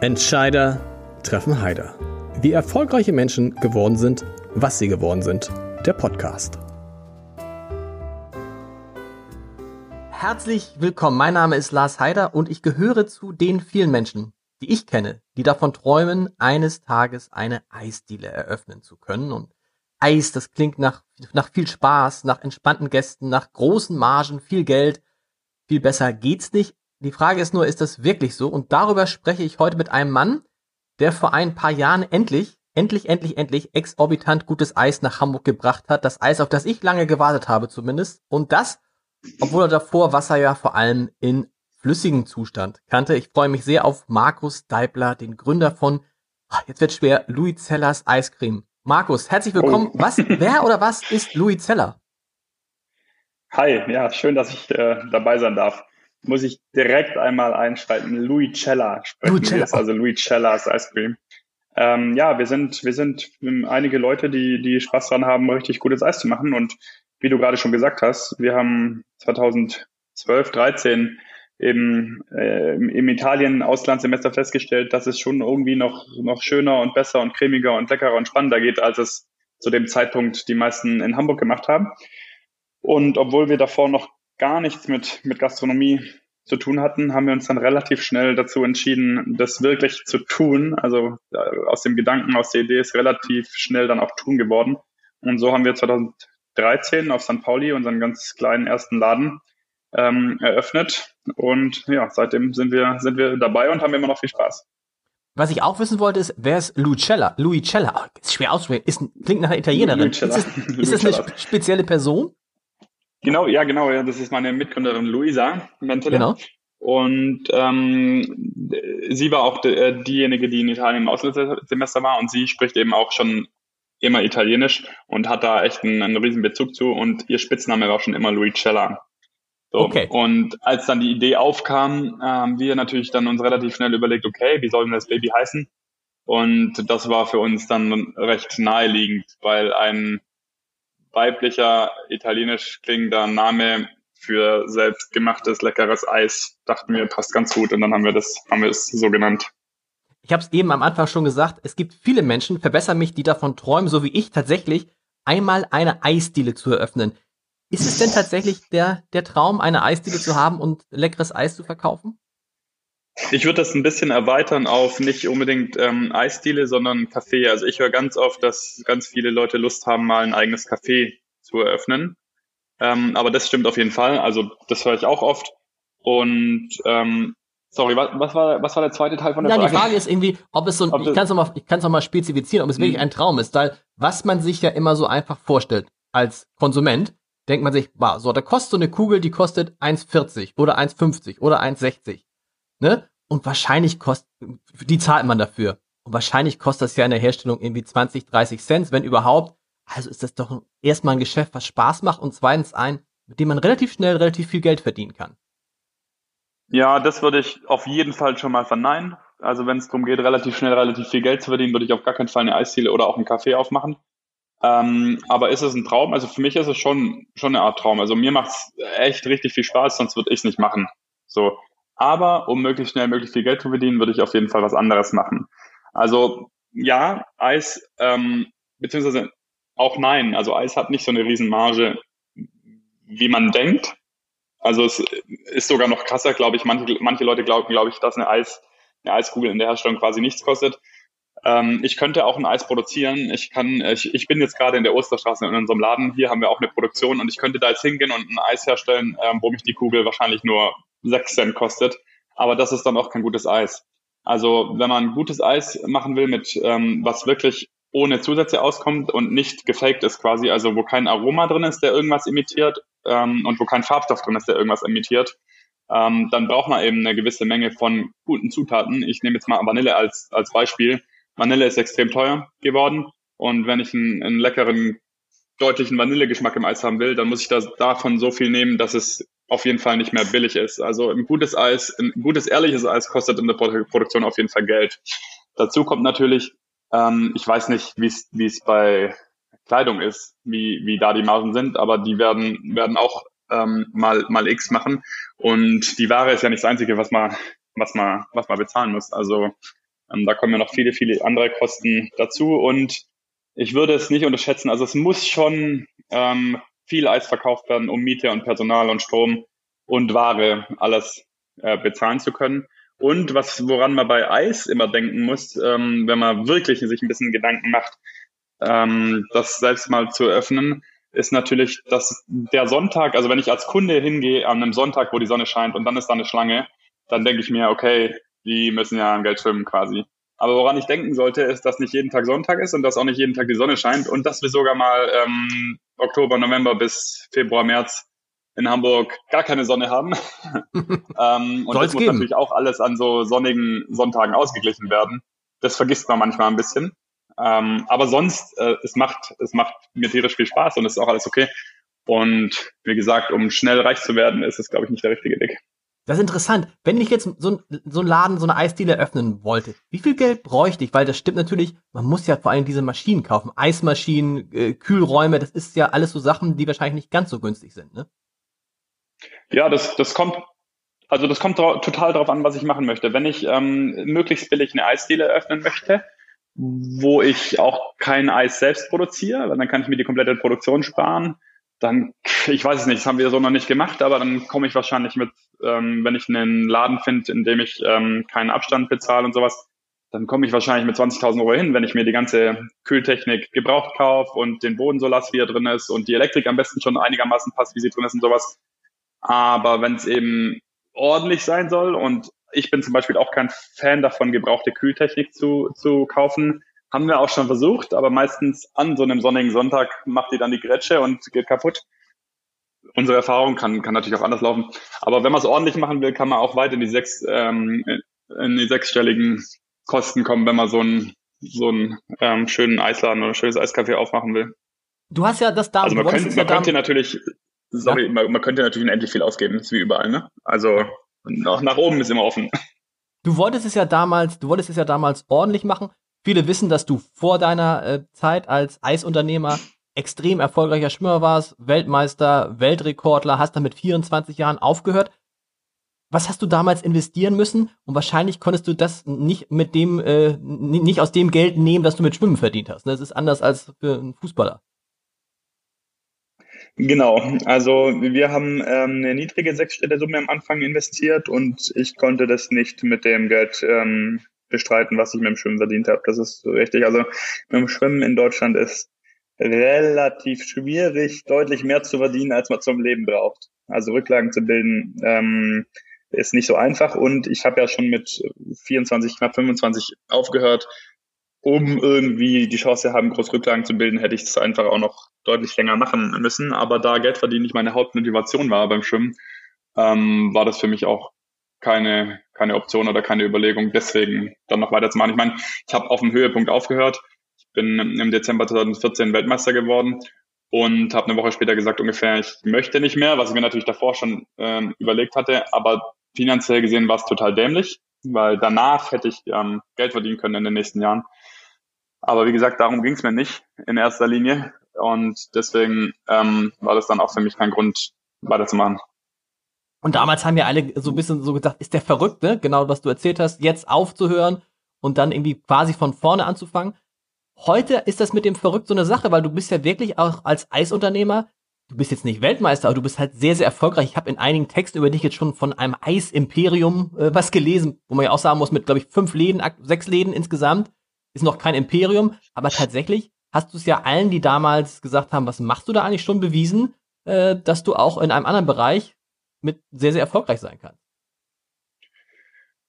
Entscheider treffen Heider. Wie erfolgreiche Menschen geworden sind, was sie geworden sind. Der Podcast. Herzlich willkommen. Mein Name ist Lars Heider und ich gehöre zu den vielen Menschen, die ich kenne, die davon träumen, eines Tages eine Eisdiele eröffnen zu können. Und Eis, das klingt nach, nach viel Spaß, nach entspannten Gästen, nach großen Margen, viel Geld. Viel besser geht's nicht. Die Frage ist nur, ist das wirklich so? Und darüber spreche ich heute mit einem Mann, der vor ein paar Jahren endlich, endlich, endlich, endlich exorbitant gutes Eis nach Hamburg gebracht hat. Das Eis, auf das ich lange gewartet habe zumindest. Und das, obwohl er davor Wasser ja vor allem in flüssigem Zustand kannte. Ich freue mich sehr auf Markus Deibler, den Gründer von, ah, jetzt wird schwer, Louis Zellers Eiscreme. Markus, herzlich willkommen. Oh. Was, wer oder was ist Louis Zeller? Hi, ja, schön, dass ich äh, dabei sein darf muss ich direkt einmal einschreiten. Louis Cella sprechen Louis Cella. also Louis Cellas Ice Cream. Ähm, ja, wir sind, wir sind einige Leute, die, die Spaß dran haben, richtig gutes Eis zu machen. Und wie du gerade schon gesagt hast, wir haben 2012, 13 eben äh, im Italien Auslandssemester festgestellt, dass es schon irgendwie noch, noch schöner und besser und cremiger und leckerer und spannender geht, als es zu dem Zeitpunkt die meisten in Hamburg gemacht haben. Und obwohl wir davor noch gar nichts mit, mit Gastronomie zu tun hatten, haben wir uns dann relativ schnell dazu entschieden, das wirklich zu tun. Also äh, aus dem Gedanken, aus der Idee ist relativ schnell dann auch tun geworden. Und so haben wir 2013 auf St. Pauli unseren ganz kleinen ersten Laden ähm, eröffnet. Und ja, seitdem sind wir, sind wir dabei und haben immer noch viel Spaß. Was ich auch wissen wollte, ist, wer ist Lucella? Lucella, oh, ist schwer auszusprechen, ist, klingt nach einer Italienerin. Ist das, ist das eine spezielle Person? Genau, ja, genau. Ja, das ist meine Mitgründerin Luisa Mentele. Genau. Und ähm, sie war auch äh, diejenige, die in Italien im Auslandssemester war und sie spricht eben auch schon immer Italienisch und hat da echt einen, einen riesen Bezug zu und ihr Spitzname war schon immer Luicella. So. Okay. Und als dann die Idee aufkam, haben wir natürlich dann uns relativ schnell überlegt, okay, wie soll denn das Baby heißen? Und das war für uns dann recht naheliegend, weil ein weiblicher, italienisch klingender Name für selbstgemachtes, leckeres Eis, dachten wir, passt ganz gut und dann haben wir das, haben wir es so genannt. Ich habe es eben am Anfang schon gesagt, es gibt viele Menschen, verbessere mich, die davon träumen, so wie ich tatsächlich, einmal eine Eisdiele zu eröffnen. Ist es denn tatsächlich der, der Traum, eine Eisdiele zu haben und leckeres Eis zu verkaufen? Ich würde das ein bisschen erweitern auf nicht unbedingt ähm, Eisdiele, sondern Café. Also ich höre ganz oft, dass ganz viele Leute Lust haben, mal ein eigenes Café zu eröffnen. Ähm, aber das stimmt auf jeden Fall. Also das höre ich auch oft. Und ähm, sorry, was, was, war, was war der zweite Teil von der Nein, Frage? Die Frage ist irgendwie, ob es so ein, ich kann es nochmal, ich kann es nochmal spezifizieren, ob es wirklich hm. ein Traum ist, weil was man sich ja immer so einfach vorstellt als Konsument, denkt man sich, wow, so, da kostet so eine Kugel, die kostet 1,40 oder 1,50 oder 1,60 ne? Und wahrscheinlich kostet, die zahlt man dafür. Und wahrscheinlich kostet das ja in der Herstellung irgendwie 20, 30 Cent, wenn überhaupt. Also ist das doch erstmal ein Geschäft, was Spaß macht und zweitens ein, mit dem man relativ schnell relativ viel Geld verdienen kann. Ja, das würde ich auf jeden Fall schon mal verneinen. Also wenn es darum geht, relativ schnell relativ viel Geld zu verdienen, würde ich auf gar keinen Fall eine Eisdiele oder auch einen Kaffee aufmachen. Ähm, aber ist es ein Traum? Also für mich ist es schon, schon eine Art Traum. Also mir macht es echt richtig viel Spaß, sonst würde ich es nicht machen. So. Aber um möglichst schnell möglichst viel Geld zu verdienen, würde ich auf jeden Fall was anderes machen. Also ja, Eis, ähm, beziehungsweise auch nein. Also Eis hat nicht so eine Riesenmarge, wie man denkt. Also es ist sogar noch krasser, glaube ich. Manche, manche Leute glauben, glaube ich, dass eine Eis, eine Eiskugel in der Herstellung quasi nichts kostet. Ähm, ich könnte auch ein Eis produzieren. Ich kann, ich, ich bin jetzt gerade in der Osterstraße in unserem Laden. Hier haben wir auch eine Produktion und ich könnte da jetzt hingehen und ein Eis herstellen, ähm, wo mich die Kugel wahrscheinlich nur 6 Cent kostet. Aber das ist dann auch kein gutes Eis. Also wenn man gutes Eis machen will, mit ähm, was wirklich ohne Zusätze auskommt und nicht gefaked ist quasi, also wo kein Aroma drin ist, der irgendwas imitiert ähm, und wo kein Farbstoff drin ist, der irgendwas imitiert, ähm, dann braucht man eben eine gewisse Menge von guten Zutaten. Ich nehme jetzt mal Vanille als, als Beispiel. Vanille ist extrem teuer geworden und wenn ich einen, einen leckeren, deutlichen Vanillegeschmack im Eis haben will, dann muss ich da, davon so viel nehmen, dass es auf jeden Fall nicht mehr billig ist. Also ein gutes Eis, ein gutes ehrliches Eis kostet in der Produktion auf jeden Fall Geld. Dazu kommt natürlich, ähm, ich weiß nicht, wie es wie es bei Kleidung ist, wie wie da die Margen sind, aber die werden werden auch ähm, mal mal X machen und die Ware ist ja nicht das einzige, was man was man was man bezahlen muss. Also Ähm, da kommen ja noch viele, viele andere Kosten dazu und ich würde es nicht unterschätzen. Also es muss schon ähm, viel Eis verkauft werden, um Miete und Personal und Strom und Ware alles äh, bezahlen zu können. Und was, woran man bei Eis immer denken muss, ähm, wenn man wirklich sich ein bisschen Gedanken macht, ähm, das selbst mal zu öffnen, ist natürlich, dass der Sonntag, also wenn ich als Kunde hingehe an einem Sonntag, wo die Sonne scheint und dann ist da eine Schlange, dann denke ich mir, okay, die müssen ja am Geld schwimmen quasi. Aber woran ich denken sollte, ist, dass nicht jeden Tag Sonntag ist und dass auch nicht jeden Tag die Sonne scheint und dass wir sogar mal ähm, Oktober, November bis Februar, März in Hamburg gar keine Sonne haben. ähm, und Soll's das muss geben. natürlich auch alles an so sonnigen Sonntagen ausgeglichen werden. Das vergisst man manchmal ein bisschen. Ähm, aber sonst, äh, es macht, es macht mir tierisch viel Spaß und es ist auch alles okay. Und wie gesagt, um schnell reich zu werden, ist es, glaube ich, nicht der richtige Weg. Das ist interessant. Wenn ich jetzt so, ein, so einen Laden, so eine Eisdiele öffnen wollte, wie viel Geld bräuchte ich? Weil das stimmt natürlich, man muss ja vor allem diese Maschinen kaufen. Eismaschinen, äh, Kühlräume, das ist ja alles so Sachen, die wahrscheinlich nicht ganz so günstig sind, ne? Ja, das, das kommt, also das kommt total darauf an, was ich machen möchte. Wenn ich ähm, möglichst billig eine Eisdiele eröffnen möchte, wo ich auch kein Eis selbst produziere, dann kann ich mir die komplette Produktion sparen. Dann, ich weiß es nicht, das haben wir so noch nicht gemacht, aber dann komme ich wahrscheinlich mit, ähm, wenn ich einen Laden finde, in dem ich ähm, keinen Abstand bezahle und sowas, dann komme ich wahrscheinlich mit 20.000 Euro hin, wenn ich mir die ganze Kühltechnik gebraucht kaufe und den Boden so lasse, wie er drin ist und die Elektrik am besten schon einigermaßen passt, wie sie drin ist und sowas. Aber wenn es eben ordentlich sein soll und ich bin zum Beispiel auch kein Fan davon, gebrauchte Kühltechnik zu, zu kaufen, haben wir auch schon versucht, aber meistens an so einem sonnigen Sonntag macht die dann die Grätsche und geht kaputt. Unsere Erfahrung kann, kann natürlich auch anders laufen. Aber wenn man es ordentlich machen will, kann man auch weit in die sechs, ähm, in die sechsstelligen Kosten kommen, wenn man so einen, so einen ähm, schönen Eisladen oder ein schönes Eiscafé aufmachen will. Du hast ja das da. Also man, könnte, man könnte natürlich sorry, ja? man, man, könnte natürlich unendlich viel ausgeben, ist wie überall, ne? Also nach, nach oben ist immer offen. Du wolltest es ja damals, du wolltest es ja damals ordentlich machen. Viele wissen, dass du vor deiner äh, Zeit als Eisunternehmer extrem erfolgreicher Schwimmer warst, Weltmeister, Weltrekordler, hast dann mit 24 Jahren aufgehört. Was hast du damals investieren müssen? Und wahrscheinlich konntest du das nicht mit dem, äh, nicht aus dem Geld nehmen, das du mit Schwimmen verdient hast. Das ist anders als für einen Fußballer. Genau, also wir haben ähm, eine niedrige sechsstellige Summe am Anfang investiert und ich konnte das nicht mit dem Geld ähm, bestreiten, was ich mit dem Schwimmen verdient habe. Das ist so richtig. Also mit dem Schwimmen in Deutschland ist relativ schwierig, deutlich mehr zu verdienen, als man zum Leben braucht. Also Rücklagen zu bilden ähm, ist nicht so einfach und ich habe ja schon mit 24, knapp 25 aufgehört um irgendwie die Chance haben, groß Rücklagen zu bilden, hätte ich es einfach auch noch deutlich länger machen müssen. Aber da Geld verdienen nicht meine Hauptmotivation war beim Schwimmen, ähm, war das für mich auch keine, keine Option oder keine Überlegung, deswegen dann noch weiterzumachen. Ich meine, ich habe auf dem Höhepunkt aufgehört. Bin im Dezember 2014 Weltmeister geworden und habe eine Woche später gesagt ungefähr, ich möchte nicht mehr, was ich mir natürlich davor schon ähm, überlegt hatte, aber finanziell gesehen war es total dämlich, weil danach hätte ich ähm, Geld verdienen können in den nächsten Jahren. Aber wie gesagt, darum ging es mir nicht in erster Linie. Und deswegen ähm, war das dann auch für mich kein Grund, weiterzumachen. Und damals haben ja alle so ein bisschen so gesagt, ist der verrückt, ne? Genau, was du erzählt hast, jetzt aufzuhören und dann irgendwie quasi von vorne anzufangen. Heute ist das mit dem verrückt so eine Sache, weil du bist ja wirklich auch als Eisunternehmer, du bist jetzt nicht Weltmeister, aber du bist halt sehr, sehr erfolgreich. Ich habe in einigen Texten über dich jetzt schon von einem Eisimperium äh, was gelesen, wo man ja auch sagen muss, mit, glaube ich, fünf Läden, sechs Läden insgesamt ist noch kein Imperium, aber tatsächlich hast du es ja allen, die damals gesagt haben, was machst du da eigentlich schon bewiesen, äh, dass du auch in einem anderen Bereich mit sehr, sehr erfolgreich sein kannst.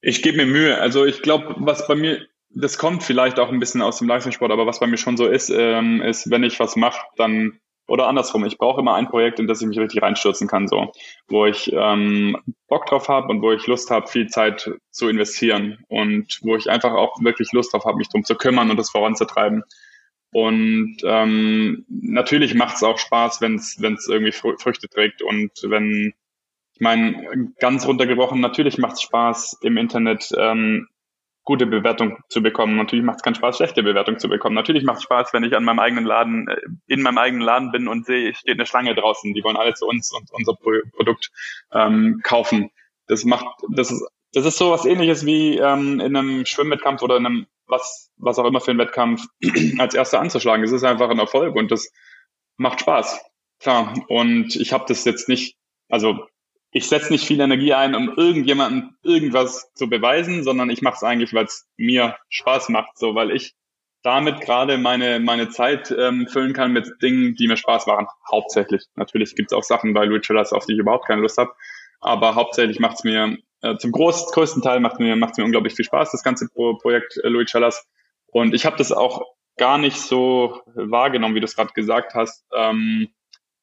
Ich gebe mir Mühe. Also ich glaube, was bei mir, das kommt vielleicht auch ein bisschen aus dem Leistungssport, aber was bei mir schon so ist, ähm, ist, wenn ich was mache, dann oder andersrum, ich brauche immer ein Projekt, in das ich mich richtig reinstürzen kann, so, wo ich ähm, Bock drauf habe und wo ich Lust habe, viel Zeit zu investieren und wo ich einfach auch wirklich Lust drauf habe, mich drum zu kümmern und das voranzutreiben. Und ähm, natürlich macht es auch Spaß, wenn es irgendwie Früchte trägt und wenn ich meine, ganz runtergebrochen, natürlich macht es Spaß, im Internet ähm, gute Bewertung zu bekommen. Natürlich macht es keinen Spaß, schlechte Bewertung zu bekommen. Natürlich macht es Spaß, wenn ich an meinem eigenen Laden, äh, in meinem eigenen Laden bin und sehe, es steht eine Schlange draußen, die wollen alle zu uns und unser Produkt ähm, kaufen. Das macht, das ist das ist so was ähnliches wie ähm, in einem Schwimmwettkampf oder in einem was, was auch immer für einen Wettkampf als erster anzuschlagen. Es ist einfach ein Erfolg und das macht Spaß. Klar. Und ich habe das jetzt nicht, also ich setze nicht viel Energie ein, um irgendjemandem irgendwas zu beweisen, sondern ich mache es eigentlich, weil es mir Spaß macht, so weil ich damit gerade meine meine Zeit ähm, füllen kann mit Dingen, die mir Spaß machen. Hauptsächlich. Natürlich gibt es auch Sachen bei Louis Chillers, auf die ich überhaupt keine Lust habe, aber hauptsächlich macht es mir äh, zum groß, größten Teil macht mir macht mir unglaublich viel Spaß das ganze Pro Projekt äh, Louis Chillers und ich habe das auch gar nicht so wahrgenommen, wie du es gerade gesagt hast. Ähm,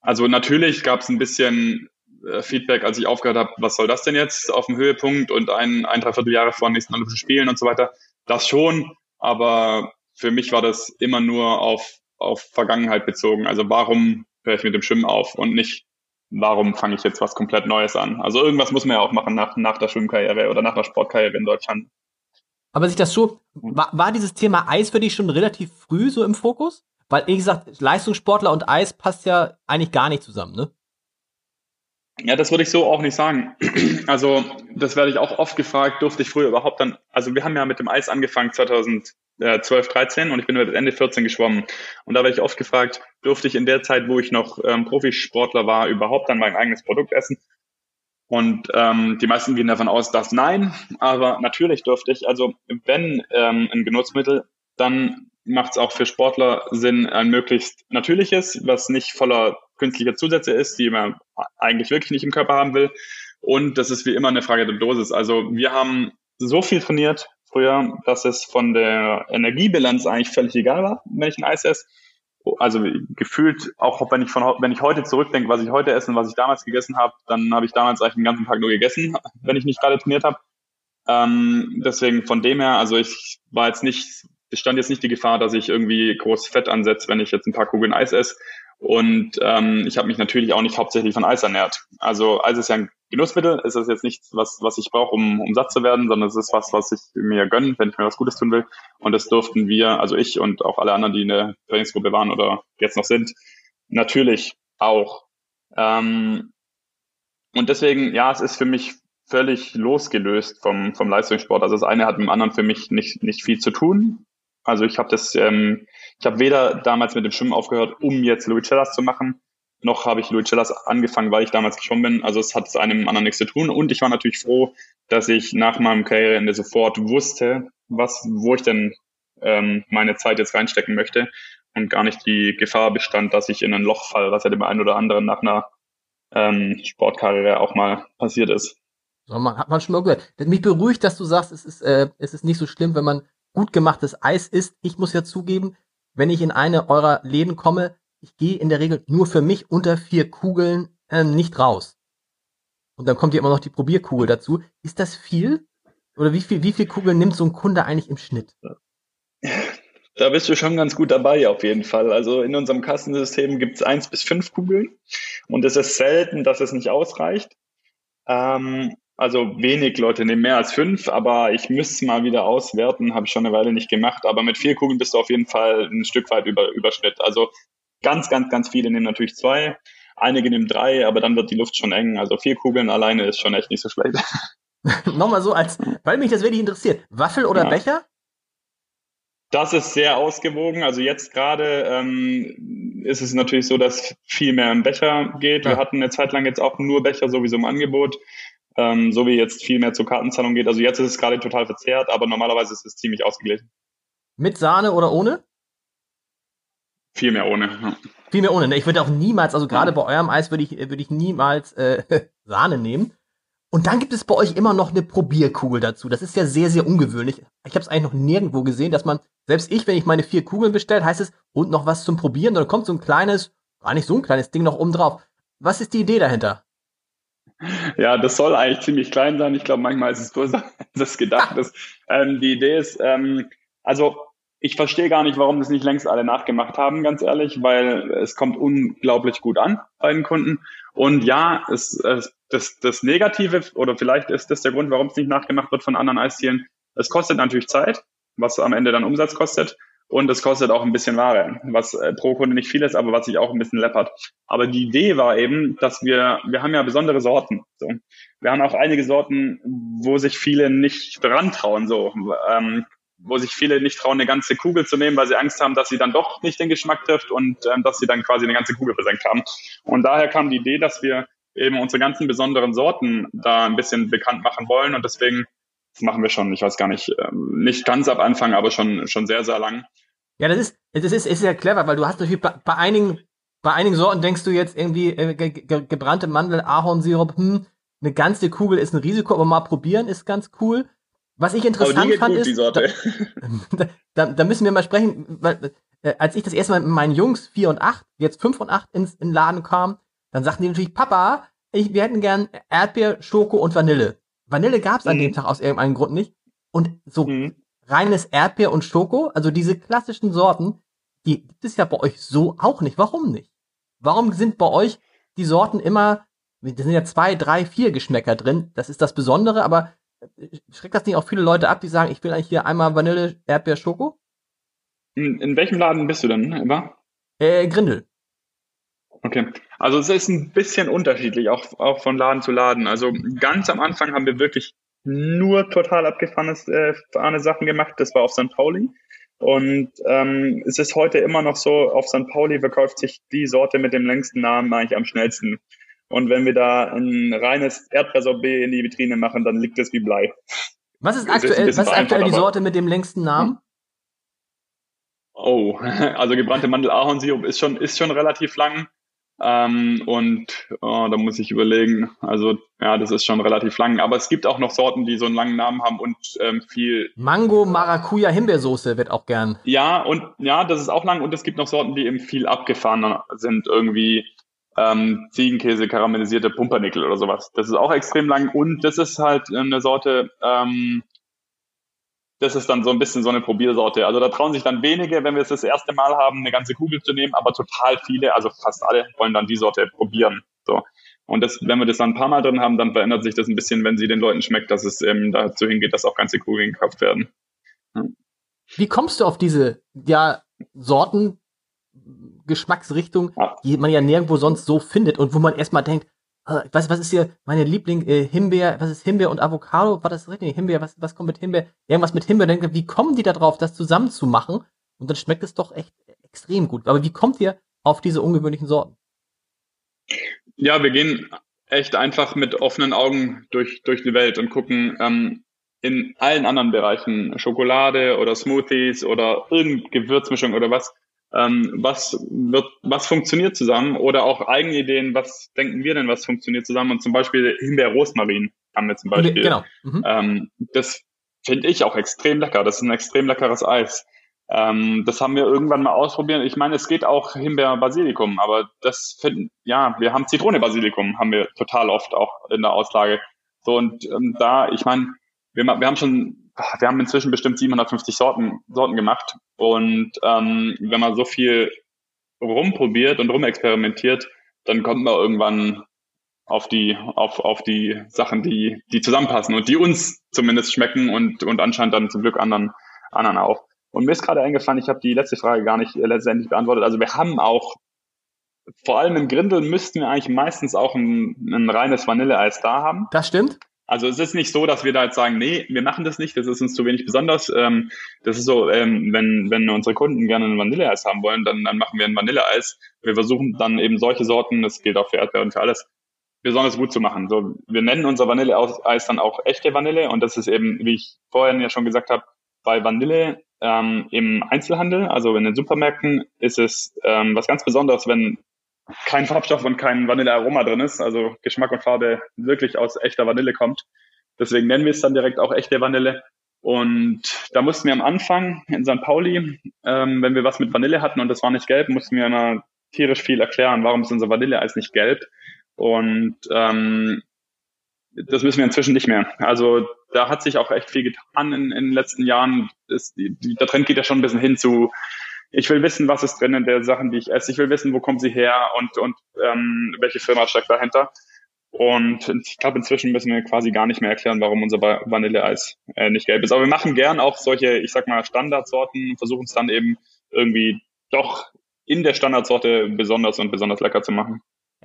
also natürlich gab es ein bisschen äh, Feedback, als ich aufgehört habe, was soll das denn jetzt auf dem Höhepunkt und ein, ein dreiviertel Jahre vor den nächsten Olympischen Spielen und so weiter. Das schon, aber für mich war das immer nur auf, auf Vergangenheit bezogen. Also warum höre ich mit dem Schwimmen auf und nicht, warum fange ich jetzt was komplett Neues an? Also irgendwas muss man ja auch machen nach, nach der Schwimmkarriere oder nach der Sportkarriere in Deutschland. Aber sich das so, war, war dieses Thema Eis für dich schon relativ früh so im Fokus? Weil, wie gesagt, Leistungssportler und Eis passt ja eigentlich gar nicht zusammen, ne? Ja, das würde ich so auch nicht sagen. Also, das werde ich auch oft gefragt, durfte ich früher überhaupt dann, also wir haben ja mit dem Eis angefangen 2012, 13 und ich bin bis Ende 14 geschwommen. Und da werde ich oft gefragt, durfte ich in der Zeit, wo ich noch ähm, Profisportler war, überhaupt dann mein eigenes Produkt essen? Und ähm, die meisten gehen davon aus, dass nein, aber natürlich durfte ich. Also wenn ähm, ein Genussmittel, dann macht es auch für Sportler Sinn, ein möglichst natürliches, was nicht voller künstlicher Zusätze ist, die man eigentlich wirklich nicht im Körper haben will. Und das ist wie immer eine Frage der Dosis. Also wir haben so viel trainiert früher, dass es von der Energiebilanz eigentlich völlig egal war, wenn ich ein Eis esse. Also gefühlt, auch wenn ich von wenn ich heute zurückdenke, was ich heute esse und was ich damals gegessen habe, dann habe ich damals eigentlich den ganzen Tag nur gegessen, wenn ich nicht gerade trainiert habe. Ähm, deswegen von dem her, also ich war jetzt nicht, es stand jetzt nicht die Gefahr, dass ich irgendwie groß Fett ansetze, wenn ich jetzt ein paar Kugeln Eis esse. Und ähm, ich habe mich natürlich auch nicht hauptsächlich von Eis ernährt. Also Eis ist ja ein Genussmittel, ist das jetzt nichts, was, was ich brauche, um, um satt zu werden, sondern es ist was, was ich mir gönne, wenn ich mir was Gutes tun will. Und das durften wir, also ich und auch alle anderen, die in der Trainingsgruppe waren oder jetzt noch sind, natürlich auch. Ähm, und deswegen, ja, es ist für mich völlig losgelöst vom, vom Leistungssport. Also das eine hat mit dem anderen für mich nicht, nicht viel zu tun. Also ich habe das, ähm, ich habe weder damals mit dem Schwimmen aufgehört, um jetzt Louis zu machen, noch habe ich Louis angefangen, weil ich damals geschwommen bin. Also es hat es einem anderen nichts zu tun. Und ich war natürlich froh, dass ich nach meinem Karriereende sofort wusste, was, wo ich denn ähm, meine Zeit jetzt reinstecken möchte und gar nicht die Gefahr bestand, dass ich in ein Loch falle, was ja dem einen oder anderen nach einer ähm, Sportkarriere auch mal passiert ist. So, man, hat man schon mal gehört. Mich beruhigt, dass du sagst, es ist, äh, es ist nicht so schlimm, wenn man gut gemachtes Eis isst. Ich muss ja zugeben, wenn ich in eine eurer Läden komme, ich gehe in der Regel nur für mich unter vier Kugeln äh, nicht raus. Und dann kommt ja immer noch die Probierkugel dazu. Ist das viel? Oder wie viel, wie viel Kugeln nimmt so ein Kunde eigentlich im Schnitt? Da bist du schon ganz gut dabei, auf jeden Fall. Also in unserem Kassensystem gibt es eins bis fünf Kugeln und es ist selten, dass es nicht ausreicht. Ähm, also wenig Leute nehmen mehr als fünf, aber ich müsste es mal wieder auswerten, habe ich schon eine Weile nicht gemacht. Aber mit vier Kugeln bist du auf jeden Fall ein Stück weit über Überschnitt. Also Ganz, ganz, ganz viele nehmen natürlich zwei, einige nehmen drei, aber dann wird die Luft schon eng. Also vier Kugeln alleine ist schon echt nicht so schlecht. Nochmal so als, weil mich das wirklich interessiert. Waffel oder ja. Becher? Das ist sehr ausgewogen. Also jetzt gerade ähm, ist es natürlich so, dass viel mehr im Becher geht. Ja. Wir hatten eine Zeit lang jetzt auch nur Becher sowieso im Angebot, ähm, so wie jetzt viel mehr zur Kartenzahlung geht. Also jetzt ist es gerade total verzerrt, aber normalerweise ist es ziemlich ausgeglichen. Mit Sahne oder ohne? Viel mehr ohne. Ja. Viel mehr ohne. Ne? Ich würde auch niemals, also gerade bei eurem Eis würde ich, würde ich niemals äh, Sahne nehmen. Und dann gibt es bei euch immer noch eine Probierkugel dazu. Das ist ja sehr, sehr ungewöhnlich. Ich habe es eigentlich noch nirgendwo gesehen, dass man, selbst ich, wenn ich meine vier Kugeln bestelle, heißt es, und noch was zum Probieren, dann kommt so ein kleines, gar nicht so ein kleines Ding noch oben drauf. Was ist die Idee dahinter? Ja, das soll eigentlich ziemlich klein sein. Ich glaube, manchmal ist es größer, als es gedacht ist. Ähm, die Idee ist, ähm, also ich verstehe gar nicht, warum das nicht längst alle nachgemacht haben, ganz ehrlich, weil es kommt unglaublich gut an bei den Kunden. Und ja, es, es, das, das Negative, oder vielleicht ist das der Grund, warum es nicht nachgemacht wird von anderen Eiszielen, es kostet natürlich Zeit, was am Ende dann Umsatz kostet. Und es kostet auch ein bisschen Ware, was äh, pro Kunde nicht viel ist, aber was sich auch ein bisschen läppert. Aber die Idee war eben, dass wir, wir haben ja besondere Sorten. So. Wir haben auch einige Sorten, wo sich viele nicht dran trauen, so, ähm, wo sich viele nicht trauen, eine ganze Kugel zu nehmen, weil sie Angst haben, dass sie dann doch nicht den Geschmack trifft und ähm, dass sie dann quasi eine ganze Kugel versenkt haben. Und daher kam die Idee, dass wir eben unsere ganzen besonderen Sorten da ein bisschen bekannt machen wollen und deswegen das machen wir schon, ich weiß gar nicht, ähm, nicht ganz ab Anfang, aber schon, schon sehr, sehr lang. Ja, das ist, das ist, ist ja clever, weil du hast natürlich bei, bei einigen, bei einigen Sorten denkst du jetzt irgendwie äh, ge, ge, gebrannte Mandel, Ahornsirup, hm, eine ganze Kugel ist ein Risiko, aber mal probieren ist ganz cool. Was ich interessant fand gut, ist, da, da, da, müssen wir mal sprechen, weil äh, als ich das erste Mal mit meinen Jungs vier und acht, jetzt fünf und acht ins in den Laden kam, dann sagten die natürlich, Papa, ich, wir hätten gern Erdbeer, Schoko und Vanille. Vanille gab es an mhm. dem Tag aus irgendeinem Grund nicht. Und so mhm. reines Erdbeer und Schoko, also diese klassischen Sorten, die gibt es ja bei euch so auch nicht. Warum nicht? Warum sind bei euch die Sorten immer, da sind ja zwei, drei, vier Geschmäcker drin, das ist das Besondere, aber äh, schreckt das nicht auch viele Leute ab, die sagen, ich will eigentlich hier einmal Vanille, Erdbeer, Schoko? In, in welchem Laden bist du denn, immer? Äh, Grindel. Okay, also es ist ein bisschen unterschiedlich, auch, auch von Laden zu Laden. Also ganz am Anfang haben wir wirklich nur total abgefahrene äh, Sachen gemacht. Das war auf St. Pauli. Und ähm, es ist heute immer noch so, auf St. Pauli verkauft sich die Sorte mit dem längsten Namen eigentlich am schnellsten. Und wenn wir da ein reines Erdbeersorbet in die Vitrine machen, dann liegt es wie Blei. Was ist aktuell, was ist aktuell die Sorte mit dem längsten Namen? Oh, also gebrannte Mandel-Ahornsirup ist schon, ist schon relativ lang. Ähm, und oh, da muss ich überlegen. Also ja, das ist schon relativ lang. Aber es gibt auch noch Sorten, die so einen langen Namen haben und ähm, viel. Mango, Maracuja, Himbeersoße wird auch gern. Ja, und ja, das ist auch lang. Und es gibt noch Sorten, die eben viel abgefahrener sind. Irgendwie ähm, Ziegenkäse, karamellisierte Pumpernickel oder sowas. Das ist auch extrem lang. Und das ist halt eine Sorte, ähm, das ist dann so ein bisschen so eine Probiersorte. Also da trauen sich dann wenige, wenn wir es das erste Mal haben, eine ganze Kugel zu nehmen, aber total viele, also fast alle, wollen dann die Sorte probieren. So. Und das, wenn wir das dann ein paar Mal drin haben, dann verändert sich das ein bisschen, wenn sie den Leuten schmeckt, dass es eben dazu hingeht, dass auch ganze Kugeln gekauft werden. Ja. Wie kommst du auf diese ja, Sorten, Geschmacksrichtung, die man ja nirgendwo sonst so findet und wo man erstmal denkt, äh, was, was ist hier meine Liebling, äh, Himbeer, was ist Himbeer und Avocado? War das richtig? Himbeer, was, was kommt mit Himbeer? Irgendwas mit Himbeer, denke, wie kommen die da drauf, das zusammen zu machen? Und dann schmeckt es doch echt extrem gut. Aber wie kommt ihr auf diese ungewöhnlichen Sorten? Ja, wir gehen echt einfach mit offenen Augen durch, durch die Welt und gucken ähm, in allen anderen Bereichen, Schokolade oder Smoothies oder irgendeine Gewürzmischung oder was, ähm, was wird, was funktioniert zusammen oder auch eigene Ideen, was denken wir denn, was funktioniert zusammen und zum Beispiel Himbeer-Rosmarin haben wir zum Beispiel. Genau. Mhm. Ähm, das finde ich auch extrem lecker. Das ist ein extrem leckeres Eis. Ähm, das haben wir irgendwann mal ausprobiert. Ich meine, es geht auch Himbeer-Basilikum, aber das finden, ja, wir haben Zitrone-Basilikum, haben wir total oft auch in der Auslage. So, und ähm, da, ich meine, wir, wir haben schon wir haben inzwischen bestimmt 750 Sorten, Sorten gemacht. Und ähm, wenn man so viel rumprobiert und rumexperimentiert, dann kommt man irgendwann auf die, auf, auf die Sachen, die, die zusammenpassen und die uns zumindest schmecken und, und anscheinend dann zum Glück anderen, anderen auch. Und mir ist gerade eingefallen, ich habe die letzte Frage gar nicht äh, letztendlich beantwortet. Also wir haben auch, vor allem im Grindel müssten wir eigentlich meistens auch ein, ein reines Vanilleeis da haben. Das stimmt. Also es ist nicht so, dass wir da jetzt sagen, nee, wir machen das nicht, das ist uns zu wenig besonders. Ähm, das ist so, ähm, wenn, wenn unsere Kunden gerne ein Vanilleeis haben wollen, dann, dann machen wir ein Vanilleeis. Wir versuchen dann eben solche Sorten, das gilt auch für Erdbeer und für alles, besonders gut zu machen. So, wir nennen unser Vanilleeis dann auch echte Vanille und das ist eben, wie ich vorhin ja schon gesagt habe, bei Vanille ähm, im Einzelhandel, also in den Supermärkten, ist es ähm, was ganz Besonderes, wenn kein Farbstoff und kein Vanillearoma drin ist, also Geschmack und Farbe wirklich aus echter Vanille kommt. Deswegen nennen wir es dann direkt auch echte Vanille. Und da mussten wir am Anfang in St. Pauli, ähm, wenn wir was mit Vanille hatten und das war nicht gelb, mussten wir immer tierisch viel erklären, warum ist unser Vanilleeis nicht gelb. Und ähm, das wissen wir inzwischen nicht mehr. Also da hat sich auch echt viel getan in, in den letzten Jahren. Das, die, der Trend geht ja schon ein bisschen hin zu ich will wissen, was ist drin in der Sachen, die ich esse. Ich will wissen, wo kommen sie her und, und ähm, welche Firma steckt dahinter. Und ich glaube, inzwischen müssen wir quasi gar nicht mehr erklären, warum unser Vanilleeis äh, nicht gelb ist. Aber wir machen gern auch solche, ich sag mal, Standardsorten und versuchen es dann eben irgendwie doch in der Standardsorte besonders und besonders lecker zu machen.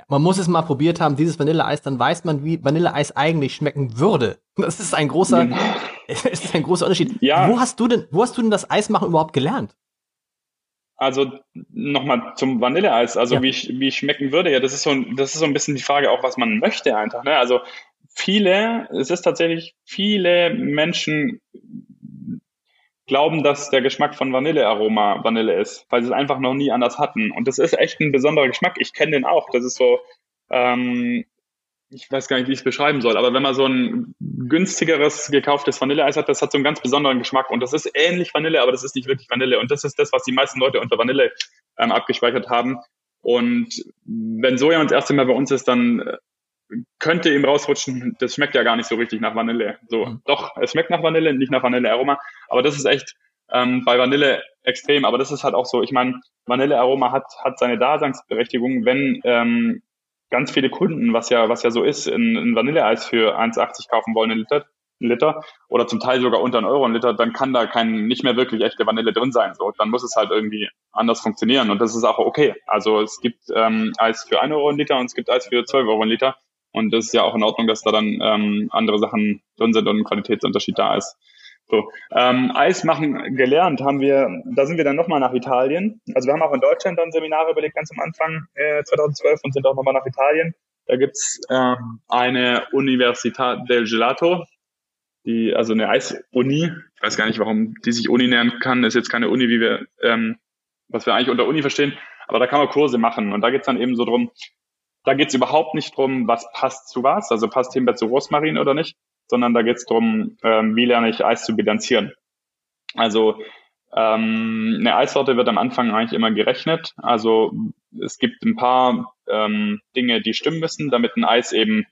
Man muss es mal probiert haben, dieses Vanilleeis, dann weiß man, wie Vanilleeis eigentlich schmecken würde. Das ist ein großer, genau. ist ein großer Unterschied. Ja. Wo hast du denn, wo hast du denn das Eismachen überhaupt gelernt? Also nochmal zum Vanilleeis, also ja. wie ich, wie ich schmecken würde, ja, das ist so, das ist so ein bisschen die Frage auch, was man möchte einfach. Ne? Also viele, es ist tatsächlich viele Menschen glauben, dass der Geschmack von Vanillearoma Vanille ist, weil sie es einfach noch nie anders hatten. Und das ist echt ein besonderer Geschmack. Ich kenne den auch. Das ist so, ähm, ich weiß gar nicht, wie ich es beschreiben soll, aber wenn man so ein günstigeres gekauftes Vanilleeis hat, das hat so einen ganz besonderen Geschmack und das ist ähnlich Vanille, aber das ist nicht wirklich Vanille und das ist das, was die meisten Leute unter Vanille ähm, abgespeichert haben. Und wenn so jemand das erste Mal bei uns ist, dann äh, könnte ihm rausrutschen, das schmeckt ja gar nicht so richtig nach Vanille. So, mhm. doch, es schmeckt nach Vanille, nicht nach Vanillearoma, aber das ist echt ähm, bei Vanille extrem. Aber das ist halt auch so, ich meine, Vanillearoma hat, hat seine Daseinsberechtigung, wenn ähm, ganz viele Kunden, was ja, was ja so ist, ein, ein Vanilleeis für 1,80 kaufen wollen, ein Liter, ein Liter oder zum Teil sogar unter einen Euro ein Liter, dann kann da kein, nicht mehr wirklich echte Vanille drin sein. So, dann muss es halt irgendwie anders funktionieren und das ist auch okay. Also es gibt ähm, Eis für 1 Euro ein Liter und es gibt Eis für 12 Euro ein Liter und das ist ja auch in Ordnung, dass da dann ähm, andere Sachen drin sind und ein Qualitätsunterschied da ist. So, ähm, Eis machen gelernt haben wir, da sind wir dann nochmal nach Italien. Also wir haben auch in Deutschland dann Seminare überlegt, ganz am Anfang äh, 2012 und sind auch nochmal nach Italien. Da gibt's ähm, eine Università del Gelato, die, also eine Eis-Uni. Ich weiß gar nicht, warum die sich Uni nennen kann. ist jetzt keine Uni, wie wir, ähm, was wir eigentlich unter Uni verstehen. Aber da kann man Kurse machen. Und da geht's dann eben so drum, da geht's überhaupt nicht drum, was passt zu was, also passt Himbeer zu Rosmarin oder nicht, sondern da geht es darum, ähm, wie lerne ich Eis zu bilanzieren. Also ähm, eine Eissorte wird am Anfang eigentlich immer gerechnet. Also es gibt ein paar ähm, Dinge, die stimmen müssen, damit ein Eis eben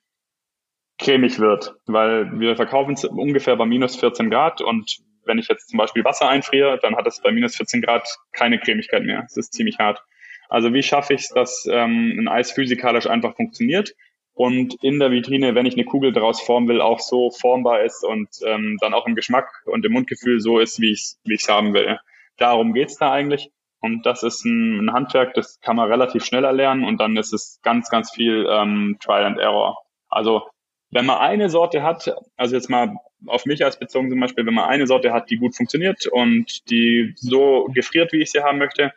cremig wird, weil wir verkaufen es ungefähr bei minus 14 Grad und wenn ich jetzt zum Beispiel Wasser einfriere, dann hat es bei minus 14 Grad keine Cremigkeit mehr. Es ist ziemlich hart. Also wie schaffe ich es, dass ähm, ein Eis physikalisch einfach funktioniert und in der Vitrine, wenn ich eine Kugel daraus formen will, auch so formbar ist und ähm, dann auch im Geschmack und im Mundgefühl so ist, wie ich es wie ich's haben will. Darum geht's da eigentlich. Und das ist ein, ein Handwerk, das kann man relativ schnell erlernen und dann ist es ganz, ganz viel ähm, Trial and Error. Also wenn man eine Sorte hat, also jetzt mal auf mich als bezogen zum Beispiel, wenn man eine Sorte hat, die gut funktioniert und die so gefriert, wie ich sie haben möchte,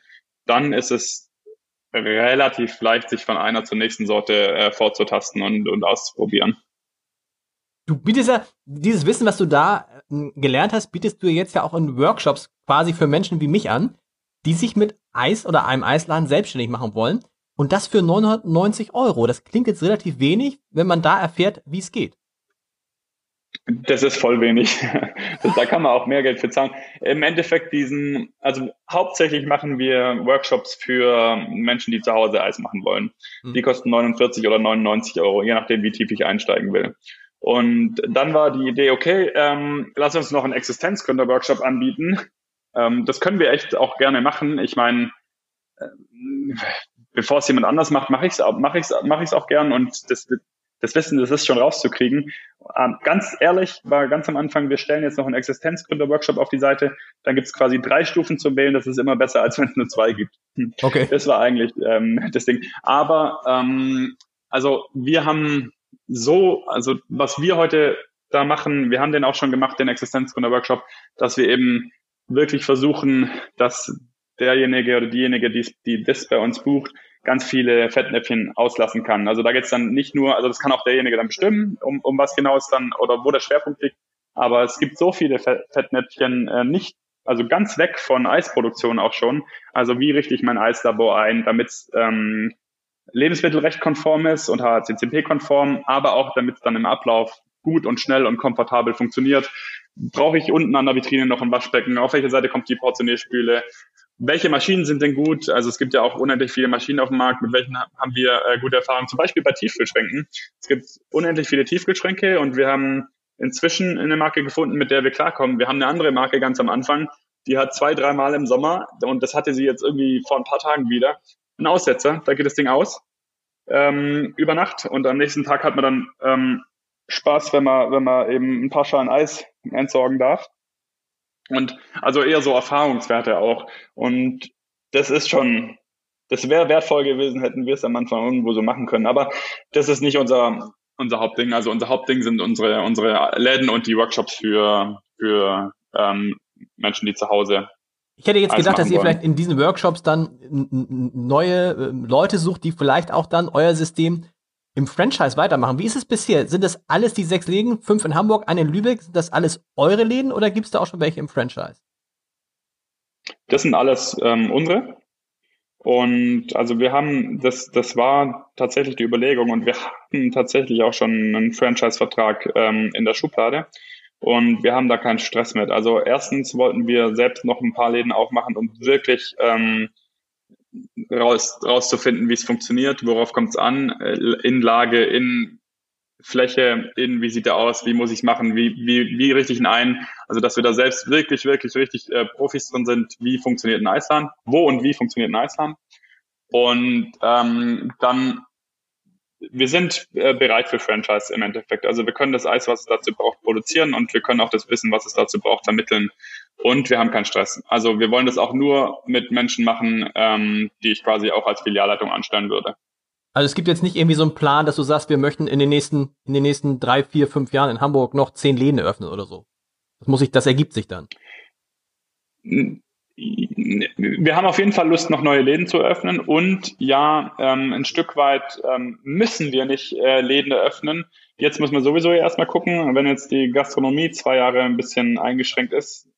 dann ist es relativ leicht, sich von einer zur nächsten Sorte äh, vorzutasten und, und auszuprobieren. Du bietest ja dieses Wissen, was du da äh, gelernt hast, bietest du jetzt ja auch in Workshops quasi für Menschen wie mich an, die sich mit Eis oder einem Eisladen selbstständig machen wollen. Und das für 990 Euro. Das klingt jetzt relativ wenig, wenn man da erfährt, wie es geht. Das ist voll wenig. da kann man auch mehr Geld für zahlen. Im Endeffekt diesen, also hauptsächlich machen wir Workshops für Menschen, die zu Hause Eis machen wollen. Mhm. Die kosten 49 oder 99 Euro, je nachdem, wie tief ich einsteigen will. Und dann war die Idee, okay, ähm, lass uns noch einen Existenzgründer-Workshop anbieten. Ähm, das können wir echt auch gerne machen. Ich meine, äh, bevor es jemand anders macht, mache ich es mach ich's, mach ich's auch gern und das das Wissen, das ist schon rauszukriegen. Ähm, ganz ehrlich, war ganz am Anfang, wir stellen jetzt noch einen Existenzgründer-Workshop auf die Seite. Dann gibt es quasi drei Stufen zu wählen. Das ist immer besser, als wenn es nur zwei gibt. Okay. Das war eigentlich ähm, das Ding. Aber ähm, also wir haben so, also was wir heute da machen, wir haben den auch schon gemacht, den Existenzgründer-Workshop, dass wir eben wirklich versuchen, dass derjenige oder diejenige, die, die das bei uns bucht, ganz viele Fettnäpfchen auslassen kann. Also da geht's dann nicht nur, also das kann auch derjenige dann bestimmen, um, um was genau es dann oder wo der Schwerpunkt liegt. Aber es gibt so viele Fettnäpfchen äh, nicht, also ganz weg von Eisproduktion auch schon. Also wie richte ich mein Eislabor ein, damit es ähm, lebensmittelrechtkonform ist und HACCP-konform, aber auch damit es dann im Ablauf gut und schnell und komfortabel funktioniert. Brauche ich unten an der Vitrine noch ein Waschbecken? Auf welche Seite kommt die Portionierspüle? Welche Maschinen sind denn gut? Also es gibt ja auch unendlich viele Maschinen auf dem Markt, mit welchen haben wir äh, gute Erfahrungen, zum Beispiel bei Tiefkühlschränken. Es gibt unendlich viele Tiefkühlschränke und wir haben inzwischen eine Marke gefunden, mit der wir klarkommen. Wir haben eine andere Marke ganz am Anfang, die hat zwei, dreimal im Sommer und das hatte sie jetzt irgendwie vor ein paar Tagen wieder. Ein Aussetzer, da geht das Ding aus. ähm, über Nacht und am nächsten Tag hat man dann ähm, Spaß, wenn man, wenn man eben ein paar Schalen Eis entsorgen darf. Und also eher so Erfahrungswerte auch. Und das ist schon, das wäre wertvoll gewesen, hätten wir es am Anfang irgendwo so machen können. Aber das ist nicht unser, unser Hauptding. Also unser Hauptding sind unsere, unsere Läden und die Workshops für, für ähm, Menschen, die zu Hause ich hätte jetzt gedacht, dass ihr wollen. vielleicht in diesen Workshops dann neue äh, Leute sucht, die vielleicht auch dann euer System im Franchise weitermachen. Wie ist es bisher? Sind das alles die sechs Läden, fünf in Hamburg, einen in Lübeck? Sind das alles eure Läden oder gibt es da auch schon welche im Franchise? Das sind alles ähm, unsere. Und also wir haben, das, das war tatsächlich die Überlegung und wir hatten tatsächlich auch schon einen Franchise-Vertrag ähm, in der Schublade. Und wir haben da keinen Stress mit. Also erstens wollten wir selbst noch ein paar Läden aufmachen, um wirklich ähm, raus, rauszufinden, wie es funktioniert, worauf kommt es an, äh, in Lage, in Fläche, in wie sieht der aus, wie muss ich machen, wie, wie, wie richte ich ihn ein. Also dass wir da selbst wirklich, wirklich, richtig äh, Profis drin sind, wie funktioniert ein Eisladen, wo und wie funktioniert ein Eisladen. Und ähm, dann wir sind äh, bereit für Franchise im Endeffekt. Also wir können das Eis, was es dazu braucht, produzieren und wir können auch das Wissen, was es dazu braucht, vermitteln. Und wir haben keinen Stress. Also wir wollen das auch nur mit Menschen machen, ähm, die ich quasi auch als Filialleitung anstellen würde. Also es gibt jetzt nicht irgendwie so einen Plan, dass du sagst, wir möchten in den nächsten, in den nächsten drei, vier, fünf Jahren in Hamburg noch zehn Läden eröffnen oder so. Das muss ich, das ergibt sich dann wir haben auf jeden Fall Lust, noch neue Läden zu eröffnen und ja, ähm, ein Stück weit ähm, müssen wir nicht äh, Läden eröffnen. Jetzt müssen wir sowieso erstmal gucken, wenn jetzt die Gastronomie zwei Jahre ein bisschen eingeschränkt ist,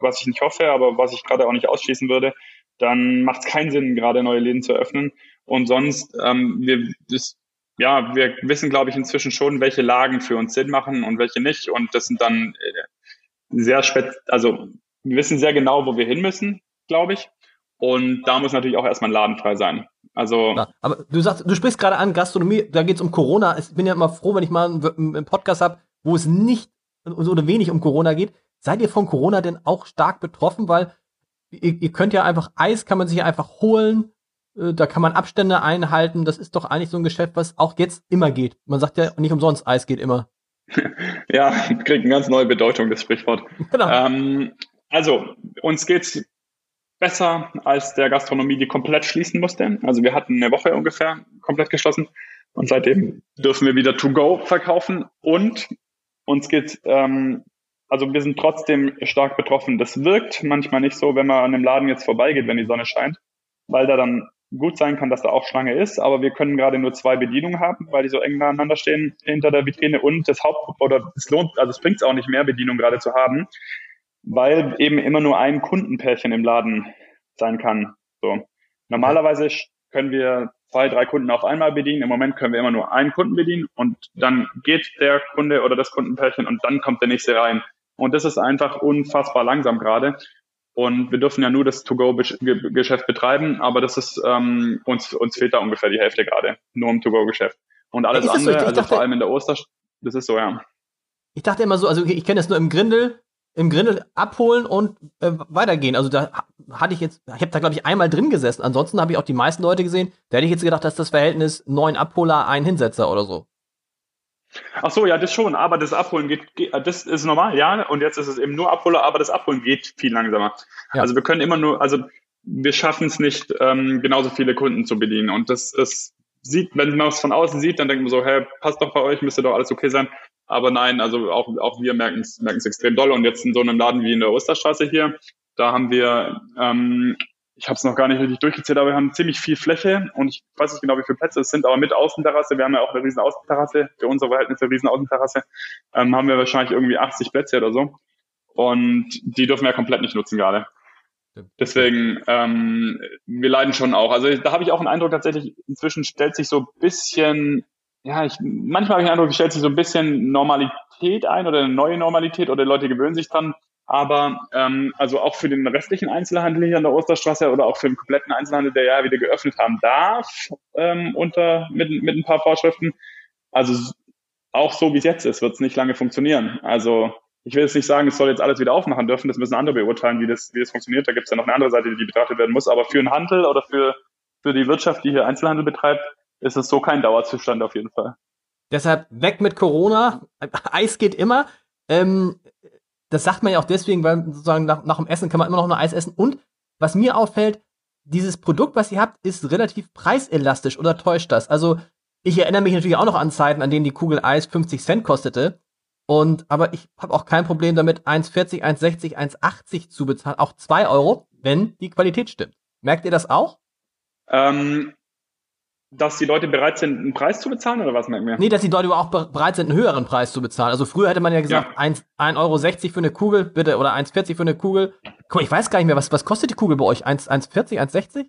was ich nicht hoffe, aber was ich gerade auch nicht ausschließen würde, dann macht es keinen Sinn, gerade neue Läden zu eröffnen. Und sonst, ähm, wir, das, ja, wir wissen, glaube ich, inzwischen schon, welche Lagen für uns Sinn machen und welche nicht. Und das sind dann äh, sehr spät, also wir wissen sehr genau, wo wir hin müssen, glaube ich. Und da muss natürlich auch erstmal ein Laden frei sein. Also. Ja, aber du sagst, du sprichst gerade an Gastronomie, da geht es um Corona. Ich bin ja immer froh, wenn ich mal einen, Podcast habe, wo es nicht oder wenig um Corona geht. Seid ihr von Corona denn auch stark betroffen? Weil ihr, ihr könnt ja einfach Eis, kann man sich ja einfach holen. Äh, da kann man Abstände einhalten. Das ist doch eigentlich so ein Geschäft, was auch jetzt immer geht. Man sagt ja nicht umsonst, Eis geht immer. ja, kriegt eine ganz neue Bedeutung, das Sprichwort. Genau. Ähm, also, uns geht's besser als der Gastronomie, die komplett schließen musste. Also wir hatten eine Woche ungefähr komplett geschlossen und seitdem dürfen wir wieder To-Go verkaufen und uns geht, ähm, also wir sind trotzdem stark betroffen. Das wirkt manchmal nicht so, wenn man an dem Laden jetzt vorbeigeht, wenn die Sonne scheint, weil da dann gut sein kann, dass da auch Schlange ist, aber wir können gerade nur zwei Bedienungen haben, weil die so eng beieinander stehen hinter der Vitrine und das Haupt oder es lohnt, also es bringt auch nicht mehr Bedienung gerade zu haben, weil eben immer nur ein Kundenpärchen im Laden sein kann. So. Normalerweise können wir zwei, drei Kunden auf einmal bedienen. Im Moment können wir immer nur einen Kunden bedienen und dann geht der Kunde oder das Kundenpärchen und dann kommt der nächste rein. Und das ist einfach unfassbar langsam gerade. Und wir dürfen ja nur das To-Go-Geschäft betreiben, aber das ist ähm, uns uns fehlt da ungefähr die Hälfte gerade, nur im To-Go-Geschäft. Und alles andere, so? also dachte, vor allem in der Oster, das ist so, ja. Ich dachte immer so, also ich kenne das nur im Grindel, im Grindel abholen und äh, weitergehen. Also da hatte ich jetzt, ich habe da glaube ich einmal drin gesessen. Ansonsten habe ich auch die meisten Leute gesehen. Da hätte ich jetzt gedacht, dass das Verhältnis neun Abholer, ein Hinsetzer oder so. Ach so, ja, das schon. Aber das Abholen geht, geht, das ist normal, ja. Und jetzt ist es eben nur Abholer, aber das Abholen geht viel langsamer. Ja. Also wir können immer nur, also wir schaffen es nicht, ähm, genauso viele Kunden zu bedienen. Und das, das sieht, wenn man es von außen sieht, dann denkt man so, hey, passt doch bei euch, müsste doch alles okay sein. Aber nein, also auch, auch wir merken es extrem doll. Und jetzt in so einem Laden wie in der Osterstraße hier, da haben wir, ähm, ich habe es noch gar nicht richtig durchgezählt, aber wir haben ziemlich viel Fläche und ich weiß nicht genau, wie viele Plätze es sind, aber mit Außenterrasse, wir haben ja auch eine riesen Außenterrasse, für unsere Verhältnisse eine riesen Außenterrasse, ähm, haben wir wahrscheinlich irgendwie 80 Plätze oder so. Und die dürfen wir komplett nicht nutzen gerade. Deswegen, ähm, wir leiden schon auch. Also da habe ich auch einen Eindruck tatsächlich, inzwischen stellt sich so bisschen ja, ich, manchmal habe ich den Eindruck, es stellt sich so ein bisschen Normalität ein oder eine neue Normalität oder Leute gewöhnen sich dran. Aber ähm, also auch für den restlichen Einzelhandel hier an der Osterstraße oder auch für den kompletten Einzelhandel, der ja wieder geöffnet haben darf, ähm, unter mit, mit ein paar Vorschriften. Also auch so wie es jetzt ist, wird es nicht lange funktionieren. Also ich will jetzt nicht sagen, es soll jetzt alles wieder aufmachen dürfen, das müssen andere beurteilen, wie das, wie das funktioniert. Da gibt es ja noch eine andere Seite, die betrachtet werden muss. Aber für einen Handel oder für, für die Wirtschaft, die hier Einzelhandel betreibt, ist es so kein Dauerzustand auf jeden Fall. Deshalb weg mit Corona. Eis geht immer. Ähm, das sagt man ja auch deswegen, weil sozusagen nach, nach dem Essen kann man immer noch ein Eis essen. Und was mir auffällt, dieses Produkt, was ihr habt, ist relativ preiselastisch oder täuscht das? Also ich erinnere mich natürlich auch noch an Zeiten, an denen die Kugel Eis 50 Cent kostete. Und aber ich habe auch kein Problem damit, 1,40, 1,60, 1,80 zu bezahlen, auch 2 Euro, wenn die Qualität stimmt. Merkt ihr das auch? Ähm, dass die Leute bereit sind, einen Preis zu bezahlen oder was merken wir? Nee, dass die Leute auch bereit sind, einen höheren Preis zu bezahlen. Also früher hätte man ja gesagt, ja. 1,60 Euro für eine Kugel, bitte, oder 1,40 für eine Kugel. Guck mal, ich weiß gar nicht mehr, was, was kostet die Kugel bei euch? 1,40, 1,60?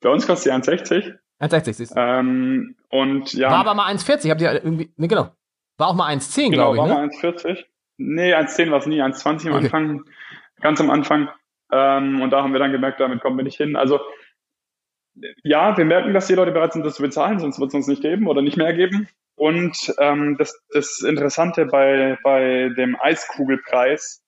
Bei uns kostet sie 1,60. 1,60 siehst du. Ähm, und ja. War aber mal 1,40, habt ihr irgendwie, nee, genau. War auch mal 1,10, genau, glaube ich. War ne? mal 1,40. Nee, 1,10 war es nie, 1,20 am okay. Anfang, ganz am Anfang. Ähm, und da haben wir dann gemerkt, damit kommen wir nicht hin. Also, ja, wir merken, dass die Leute bereit sind, das zu bezahlen, sonst wird es uns nicht geben oder nicht mehr geben. Und ähm, das, das Interessante bei, bei dem Eiskugelpreis,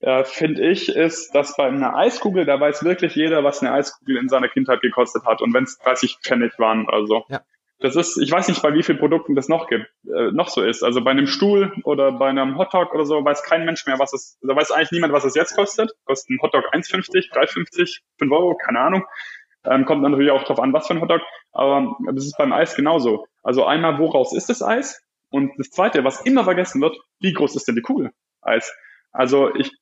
äh, finde ich, ist, dass bei einer Eiskugel, da weiß wirklich jeder, was eine Eiskugel in seiner Kindheit gekostet hat. Und wenn es 30 Pfennig waren oder so. Ja. Das ist, ich weiß nicht, bei wie vielen Produkten das noch gibt, äh, noch so ist. Also bei einem Stuhl oder bei einem Hotdog oder so weiß kein Mensch mehr, was es, da weiß eigentlich niemand, was es jetzt kostet. Kostet ein Hotdog 1,50, 3,50, 5 Euro, keine Ahnung. Ähm, kommt natürlich auch drauf an, was für ein Hotdog. Aber das ist beim Eis genauso. Also einmal, woraus ist das Eis? Und das zweite, was immer vergessen wird, wie groß ist denn die Kugel Eis? Also ich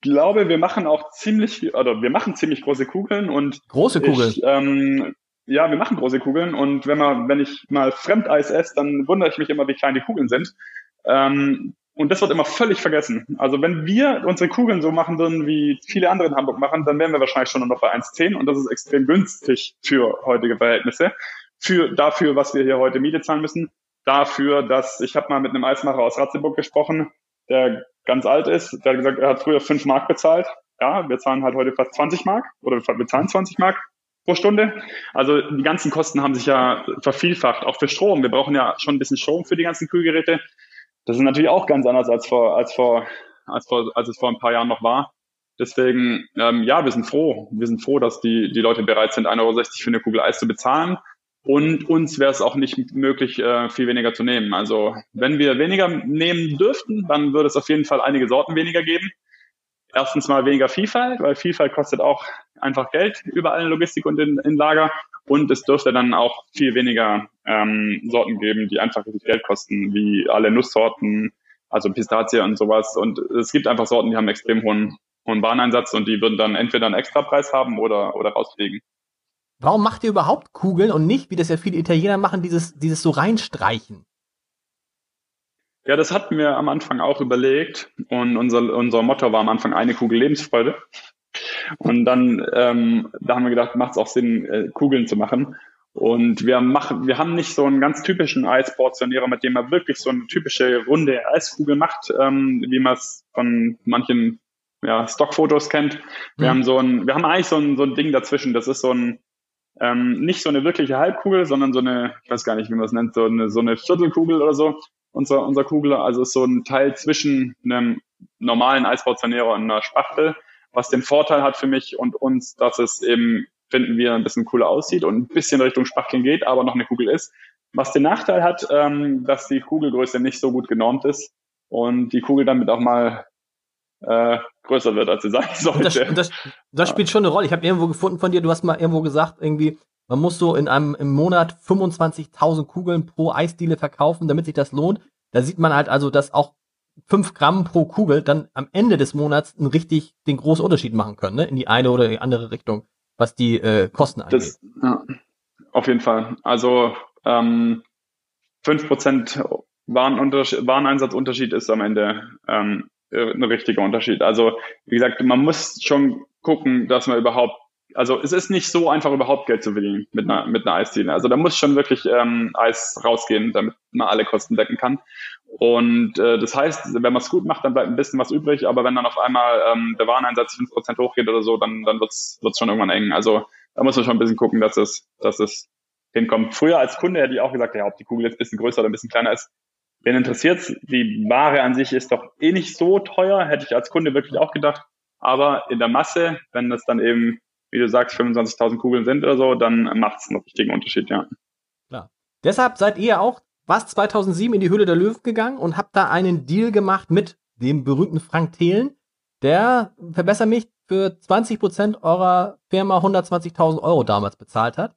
glaube, wir machen auch ziemlich, oder wir machen ziemlich große Kugeln und große Kugeln. Ich, ähm, ja, wir machen große Kugeln und wenn man, wenn ich mal Fremdeis esse, dann wundere ich mich immer, wie klein die Kugeln sind. Ähm, und das wird immer völlig vergessen. Also wenn wir unsere Kugeln so machen würden, wie viele andere in Hamburg machen, dann wären wir wahrscheinlich schon noch bei 1,10 und das ist extrem günstig für heutige Verhältnisse. Für dafür, was wir hier heute Miete zahlen müssen. Dafür, dass ich habe mal mit einem Eismacher aus Ratzeburg gesprochen, der ganz alt ist. Der hat gesagt, er hat früher 5 Mark bezahlt. Ja, wir zahlen halt heute fast 20 Mark oder wir zahlen 20 Mark pro Stunde. Also die ganzen Kosten haben sich ja vervielfacht, auch für Strom. Wir brauchen ja schon ein bisschen Strom für die ganzen Kühlgeräte. Das ist natürlich auch ganz anders als vor, als vor, als vor, als es vor ein paar Jahren noch war. Deswegen, ähm, ja, wir sind froh. Wir sind froh, dass die, die Leute bereit sind, 1,60 Euro für eine Kugel Eis zu bezahlen. Und uns wäre es auch nicht möglich, äh, viel weniger zu nehmen. Also wenn wir weniger nehmen dürften, dann würde es auf jeden Fall einige Sorten weniger geben. Erstens mal weniger Vielfalt, weil Vielfalt kostet auch einfach Geld überall in Logistik und in, in Lager. Und es dürfte dann auch viel weniger ähm, Sorten geben, die einfach richtig Geld kosten, wie alle Nusssorten, also Pistazie und sowas. Und es gibt einfach Sorten, die haben extrem hohen, hohen Wareneinsatz und die würden dann entweder einen Extrapreis haben oder, oder rausfliegen. Warum macht ihr überhaupt Kugeln und nicht, wie das ja viele Italiener machen, dieses, dieses so reinstreichen? Ja, das hatten wir am Anfang auch überlegt und unser, unser Motto war am Anfang eine Kugel Lebensfreude. Und dann ähm, da haben wir gedacht, macht es auch Sinn, äh, Kugeln zu machen. Und wir machen, wir haben nicht so einen ganz typischen Eisportionierer, mit dem man wirklich so eine typische runde Eiskugel macht, ähm, wie man es von manchen ja, Stockfotos kennt. Wir mhm. haben so ein, wir haben eigentlich so ein, so ein Ding dazwischen. Das ist so ein, ähm, nicht so eine wirkliche Halbkugel, sondern so eine, ich weiß gar nicht, wie man es nennt, so eine, so eine Viertelkugel oder so, unser, unser Kugel. Also ist so ein Teil zwischen einem normalen Eisbauzanierer und einer Spachtel, was den Vorteil hat für mich und uns, dass es eben, finden wir, ein bisschen cooler aussieht und ein bisschen Richtung Spachteln geht, aber noch eine Kugel ist. Was den Nachteil hat, ähm, dass die Kugelgröße nicht so gut genormt ist und die Kugel damit auch mal äh, größer wird, als sie sein sollte. Das, das, das spielt schon eine Rolle. Ich habe irgendwo gefunden von dir, du hast mal irgendwo gesagt, irgendwie, man muss so in einem im Monat 25.000 Kugeln pro Eisdiele verkaufen, damit sich das lohnt. Da sieht man halt also, dass auch 5 Gramm pro Kugel dann am Ende des Monats einen richtig den großen Unterschied machen können, ne? in die eine oder die andere Richtung, was die äh, Kosten angeht. Das, ja, auf jeden Fall. Also ähm, 5% Wareneinsatzunterschied ist am Ende ähm, äh, ein richtiger Unterschied. Also wie gesagt, man muss schon gucken, dass man überhaupt, also es ist nicht so einfach überhaupt Geld zu verdienen mit einer mit einer Eisdiele. Also da muss schon wirklich ähm, Eis rausgehen, damit man alle Kosten decken kann. Und äh, das heißt, wenn man es gut macht, dann bleibt ein bisschen was übrig, aber wenn dann auf einmal ähm, der Wareneinsatz 5% hochgeht oder so, dann, dann wird's wird's schon irgendwann eng. Also da muss man schon ein bisschen gucken, dass es, dass es hinkommt. Früher als Kunde hätte ich auch gesagt, ja, ob die Kugel jetzt ein bisschen größer oder ein bisschen kleiner ist, Wen interessiert's? Die Ware an sich ist doch eh nicht so teuer, hätte ich als Kunde wirklich auch gedacht. Aber in der Masse, wenn das dann eben wie du sagst, 25.000 Kugeln sind oder so, dann macht es einen richtigen Unterschied, ja. Klar. Deshalb seid ihr auch, was 2007 in die Höhle der Löwen gegangen und habt da einen Deal gemacht mit dem berühmten Frank Thelen, der, verbessere mich, für 20% eurer Firma 120.000 Euro damals bezahlt hat.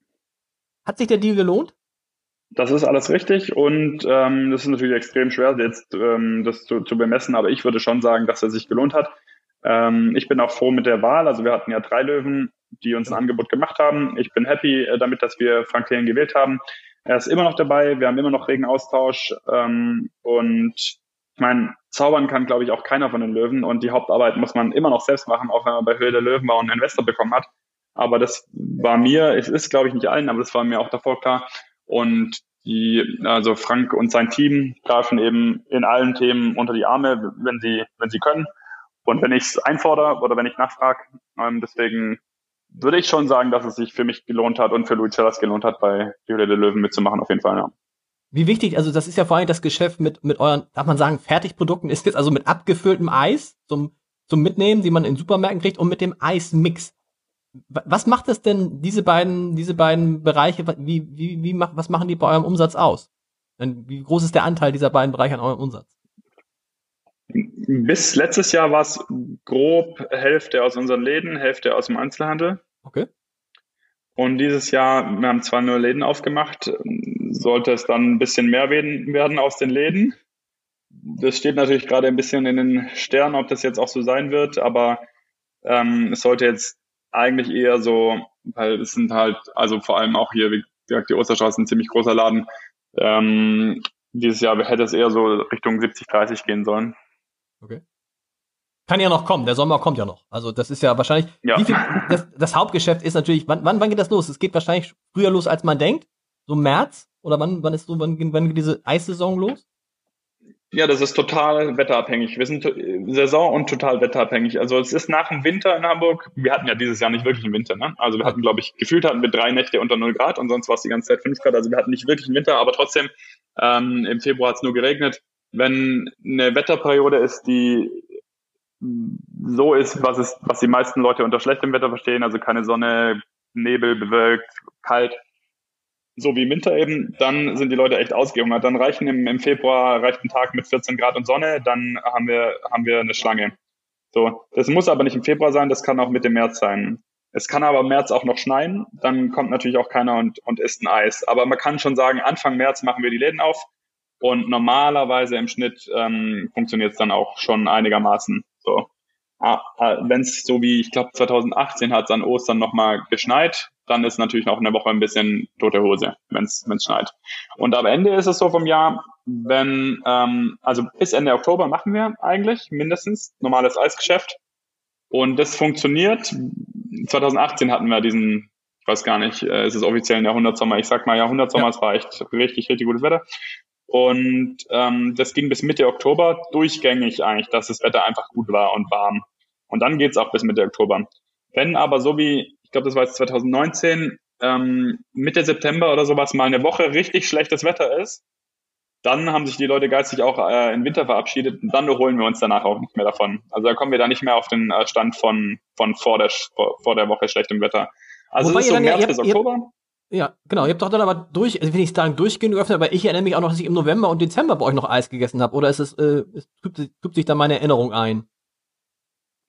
Hat sich der Deal gelohnt? Das ist alles richtig und ähm, das ist natürlich extrem schwer, jetzt ähm, das zu, zu bemessen, aber ich würde schon sagen, dass er sich gelohnt hat. Ähm, ich bin auch froh mit der Wahl. Also wir hatten ja drei Löwen, die uns ein Angebot gemacht haben. Ich bin happy äh, damit, dass wir Frank Thelen gewählt haben. Er ist immer noch dabei. Wir haben immer noch regen Austausch. Ähm, und ich meine, zaubern kann, glaube ich, auch keiner von den Löwen. Und die Hauptarbeit muss man immer noch selbst machen, auch wenn man bei Höhe der Löwen war und einen Investor bekommen hat. Aber das war mir, es ist, glaube ich, nicht allen, aber das war mir auch davor klar. Und die, also Frank und sein Team greifen eben in allen Themen unter die Arme, wenn sie, wenn sie können. Und wenn ich es einfordere oder wenn ich nachfrage, ähm, deswegen würde ich schon sagen, dass es sich für mich gelohnt hat und für Louis Cellas gelohnt hat, bei die Höhle der Löwen mitzumachen, auf jeden Fall, ja. Wie wichtig, also das ist ja vor allem das Geschäft mit, mit euren, darf man sagen, Fertigprodukten, ist jetzt also mit abgefülltem Eis zum, zum Mitnehmen, die man in Supermärkten kriegt und mit dem Eismix. Was macht es denn, diese beiden, diese beiden Bereiche, wie, wie, wie, was machen die bei eurem Umsatz aus? Wie groß ist der Anteil dieser beiden Bereiche an eurem Umsatz? Bis letztes Jahr war es grob Hälfte aus unseren Läden, Hälfte aus dem Einzelhandel. Okay. Und dieses Jahr, wir haben zwar nur Läden aufgemacht, sollte es dann ein bisschen mehr werden aus den Läden. Das steht natürlich gerade ein bisschen in den Sternen, ob das jetzt auch so sein wird, aber ähm, es sollte jetzt eigentlich eher so, weil es sind halt, also vor allem auch hier, wie gesagt, die Osterstraße ist ein ziemlich großer Laden. Ähm, dieses Jahr hätte es eher so Richtung 70, 30 gehen sollen. Okay. Kann ja noch kommen, der Sommer kommt ja noch. Also das ist ja wahrscheinlich. Ja. Viel, das, das, Hauptgeschäft ist natürlich, wann, wann, wann geht das los? Es geht wahrscheinlich früher los, als man denkt. So März? Oder wann, wann ist so, wann, wann geht diese Eissaison los? Ja, das ist total wetterabhängig. Wir sind Saison und total wetterabhängig. Also es ist nach dem Winter in Hamburg. Wir hatten ja dieses Jahr nicht wirklich einen Winter. Ne? Also wir hatten, glaube ich, gefühlt hatten wir drei Nächte unter 0 Grad und sonst war es die ganze Zeit 5 Grad. Also wir hatten nicht wirklich einen Winter, aber trotzdem ähm, im Februar hat es nur geregnet wenn eine Wetterperiode ist, die so ist, was es, was die meisten Leute unter schlechtem Wetter verstehen, also keine Sonne, Nebel, bewölkt, kalt, so wie im Winter eben, dann sind die Leute echt ausgehungert. Dann reichen im, im Februar reicht ein Tag mit 14 Grad und Sonne, dann haben wir, haben wir eine Schlange. So, das muss aber nicht im Februar sein, das kann auch Mitte März sein. Es kann aber im März auch noch schneien, dann kommt natürlich auch keiner und, und isst ein Eis. Aber man kann schon sagen, Anfang März machen wir die Läden auf und normalerweise im Schnitt ähm, funktioniert es dann auch schon einigermaßen. So. Ah, ah, Wenn es so wie, ich glaube 2018 hat es an Ostern nochmal geschneit, dann ist natürlich noch eine Woche ein bisschen tote Hose, wenn es schneit. Und am Ende ist es so vom Jahr, wenn, ähm, also bis Ende Oktober machen wir eigentlich mindestens normales Eisgeschäft. Und das funktioniert. 2018 hatten wir diesen, ich weiß gar nicht, äh, ist es offiziell ein Jahrhundertsommer, ich sag mal Jahrhundertsommer, ja. es war echt richtig, richtig gutes Wetter. Und ähm, das ging bis Mitte Oktober durchgängig eigentlich, dass das Wetter einfach gut war und warm. Und dann geht's auch bis Mitte Oktober. Wenn aber so wie, ich glaube, das war jetzt 2019, ähm, Mitte September oder sowas mal eine Woche richtig schlechtes Wetter ist, dann haben sich die Leute geistig auch äh, in Winter verabschiedet und dann holen wir uns danach auch nicht mehr davon. Also da kommen wir da nicht mehr auf den äh, Stand von, von vor, der, vor der Woche schlechtem Wetter. Also Wobei es ist so März ja, bis Oktober. Ja, genau. Ihr habt doch dann aber durch, also will ich sagen, durchgehend geöffnet, aber ich erinnere mich auch noch, dass ich im November und Dezember bei euch noch Eis gegessen habe. Oder ist es, äh, es tut, tut sich da meine Erinnerung ein?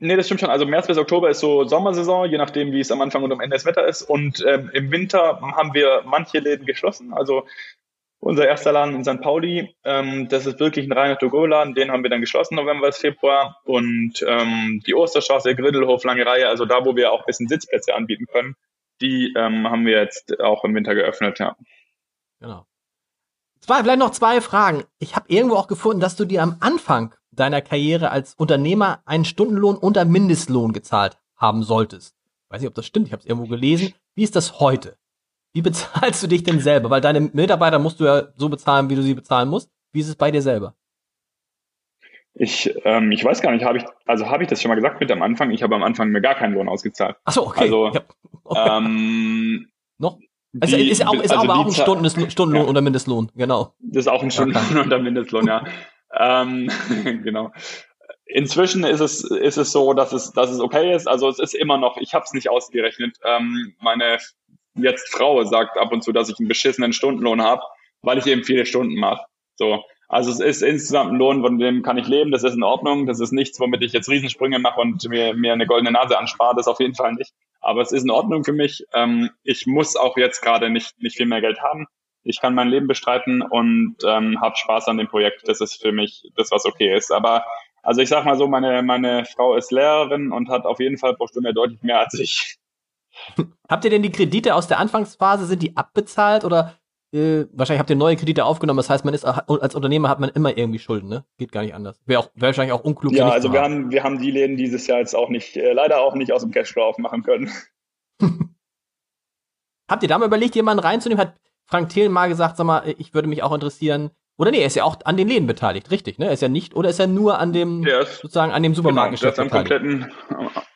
Nee, das stimmt schon. Also März bis Oktober ist so Sommersaison, je nachdem, wie es am Anfang und am Ende des Wetter ist. Und ähm, im Winter haben wir manche Läden geschlossen. Also unser erster Laden in St. Pauli, ähm, das ist wirklich ein reiner To-Go-Laden, den haben wir dann geschlossen, November bis Februar. Und ähm, die Osterstraße, Griddelhof, Lange Reihe, also da, wo wir auch ein bisschen Sitzplätze anbieten können, die ähm, haben wir jetzt auch im Winter geöffnet, ja. Genau. Zwei, vielleicht noch zwei Fragen. Ich habe irgendwo auch gefunden, dass du dir am Anfang deiner Karriere als Unternehmer einen Stundenlohn unter Mindestlohn gezahlt haben solltest. Weiß nicht, ob das stimmt, ich habe es irgendwo gelesen. Wie ist das heute? Wie bezahlst du dich denn selber? Weil deine Mitarbeiter musst du ja so bezahlen, wie du sie bezahlen musst. Wie ist es bei dir selber? Ich, ähm, ich weiß gar nicht, habe ich, also habe ich das schon mal gesagt mit am Anfang? Ich habe am Anfang mir gar keinen Lohn ausgezahlt. Ach so, okay. Also, ja. okay. ähm, noch? Also die, ist auch, ist also aber auch ein Stunden, Stundenlohn ja. oder Mindestlohn, genau. Das ist auch ein Stundenlohn oder Mindestlohn, ja. ähm, genau. Inzwischen ist es, ist es so, dass es, dass es okay ist. Also es ist immer noch, ich habe es nicht ausgerechnet. Ähm, meine jetzt Frau sagt ab und zu, dass ich einen beschissenen Stundenlohn habe, weil ich eben viele Stunden mache. So. Also es ist insgesamt ein Lohn, von dem kann ich leben, das ist in Ordnung. Das ist nichts, womit ich jetzt Riesensprünge mache und mir, mir eine goldene Nase anspare, das auf jeden Fall nicht. Aber es ist in Ordnung für mich. Ähm, ich muss auch jetzt gerade nicht, nicht viel mehr Geld haben. Ich kann mein Leben bestreiten und ähm, habe Spaß an dem Projekt. Das ist für mich das, was okay ist. Aber also ich sag mal so, meine, meine Frau ist Lehrerin und hat auf jeden Fall pro Stunde deutlich mehr als ich. Habt ihr denn die Kredite aus der Anfangsphase, sind die abbezahlt oder äh, wahrscheinlich habt ihr neue Kredite aufgenommen, das heißt, man ist als Unternehmer hat man immer irgendwie Schulden, ne? Geht gar nicht anders. Wäre auch wär wahrscheinlich auch unklug. Ja, also wir haben, wir haben die Läden dieses Jahr jetzt auch nicht, äh, leider auch nicht aus dem Cashflow aufmachen können. habt ihr da mal überlegt, jemanden reinzunehmen? Hat Frank Thelen mal gesagt, sag mal, ich würde mich auch interessieren. Oder nee, er ist ja auch an den Läden beteiligt, richtig, ne? Er ist ja nicht, oder ist er nur an dem, ist, sozusagen an dem Supermarktgeschäft genau, ist am beteiligt?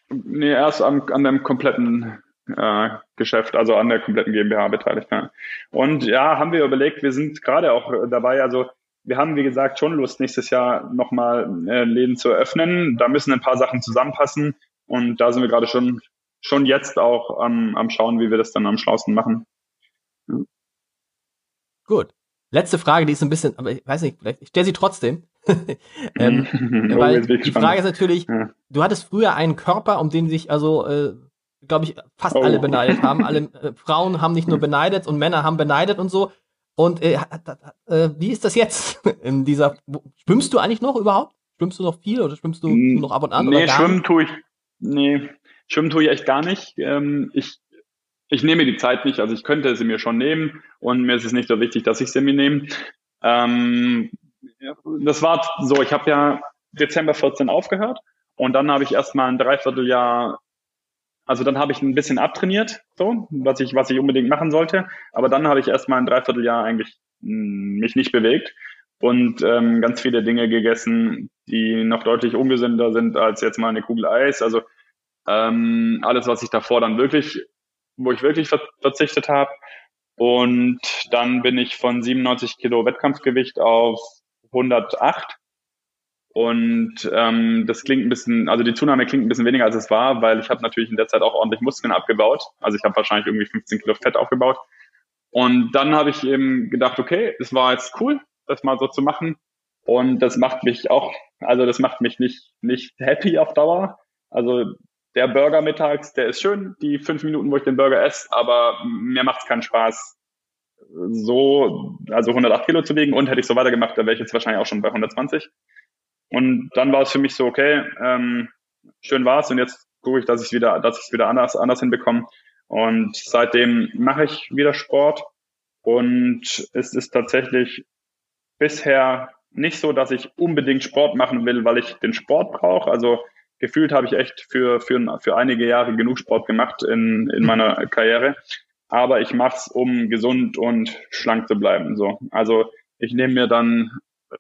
kompletten, nee, er ist an, an dem kompletten äh, Geschäft, also an der kompletten GmbH beteiligt. Ja. Und ja, haben wir überlegt, wir sind gerade auch dabei, also wir haben, wie gesagt, schon Lust, nächstes Jahr nochmal äh, Läden zu eröffnen. Da müssen ein paar Sachen zusammenpassen und da sind wir gerade schon, schon jetzt auch am, am Schauen, wie wir das dann am schlausten machen. Ja. Gut. Letzte Frage, die ist ein bisschen, aber ich weiß nicht, vielleicht, ich stelle sie trotzdem. ähm, oh, weil die Frage ist natürlich, ja. du hattest früher einen Körper, um den sich also äh, glaube ich, fast oh. alle beneidet haben. Alle äh, Frauen haben nicht nur beneidet und Männer haben beneidet und so. Und äh, äh, wie ist das jetzt in dieser? Schwimmst du eigentlich noch überhaupt? Schwimmst du noch viel oder schwimmst du noch ab und an? Nee, schwimmen tue ich. Nee, schwimmen tue ich echt gar nicht. Ähm, ich ich nehme die Zeit nicht. Also ich könnte sie mir schon nehmen und mir ist es nicht so wichtig, dass ich sie mir nehme. Ähm, das war so. Ich habe ja Dezember 14 aufgehört und dann habe ich erstmal ein Dreivierteljahr also dann habe ich ein bisschen abtrainiert, so, was ich, was ich unbedingt machen sollte. Aber dann habe ich erstmal ein Dreivierteljahr eigentlich hm, mich nicht bewegt und ähm, ganz viele Dinge gegessen, die noch deutlich ungesünder sind als jetzt mal eine Kugel Eis. Also ähm, alles, was ich davor dann wirklich, wo ich wirklich ver verzichtet habe. Und dann bin ich von 97 Kilo Wettkampfgewicht auf 108 und ähm, das klingt ein bisschen, also die Zunahme klingt ein bisschen weniger als es war, weil ich habe natürlich in der Zeit auch ordentlich Muskeln abgebaut. Also ich habe wahrscheinlich irgendwie 15 Kilo Fett aufgebaut. Und dann habe ich eben gedacht, okay, es war jetzt cool, das mal so zu machen. Und das macht mich auch, also das macht mich nicht, nicht happy auf Dauer. Also der Burger mittags, der ist schön, die fünf Minuten, wo ich den Burger esse, aber mir macht es keinen Spaß, so, also 108 Kilo zu wiegen und hätte ich so weitergemacht, da wäre ich jetzt wahrscheinlich auch schon bei 120. Und dann war es für mich so, okay, ähm, schön war's und jetzt gucke ich, dass ich wieder, dass ich es wieder anders, anders hinbekomme. Und seitdem mache ich wieder Sport und es ist tatsächlich bisher nicht so, dass ich unbedingt Sport machen will, weil ich den Sport brauche. Also gefühlt habe ich echt für, für, für einige Jahre genug Sport gemacht in, in meiner Karriere. Aber ich mache es, um gesund und schlank zu bleiben. So. Also ich nehme mir dann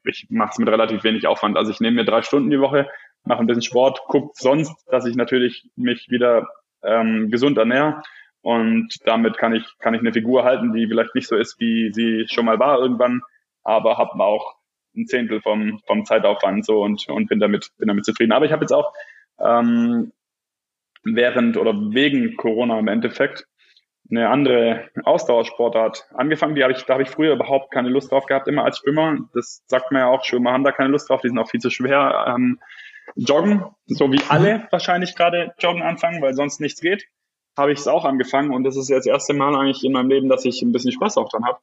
ich mache es mit relativ wenig Aufwand. Also ich nehme mir drei Stunden die Woche, mache ein bisschen Sport, gucke sonst, dass ich natürlich mich wieder ähm, gesund ernähre. Und damit kann ich, kann ich eine Figur halten, die vielleicht nicht so ist, wie sie schon mal war irgendwann, aber habe auch ein Zehntel vom, vom Zeitaufwand so und, und bin damit, bin damit zufrieden. Aber ich habe jetzt auch ähm, während oder wegen Corona im Endeffekt eine andere Ausdauersportart angefangen. Die habe ich, da habe ich früher überhaupt keine Lust drauf gehabt, immer als Schwimmer. Das sagt man ja auch, Schwimmer haben da keine Lust drauf, die sind auch viel zu schwer. Ähm, joggen, so wie alle wahrscheinlich gerade joggen anfangen, weil sonst nichts geht, habe ich es auch angefangen und das ist jetzt das erste Mal eigentlich in meinem Leben, dass ich ein bisschen Spaß auch dran habe.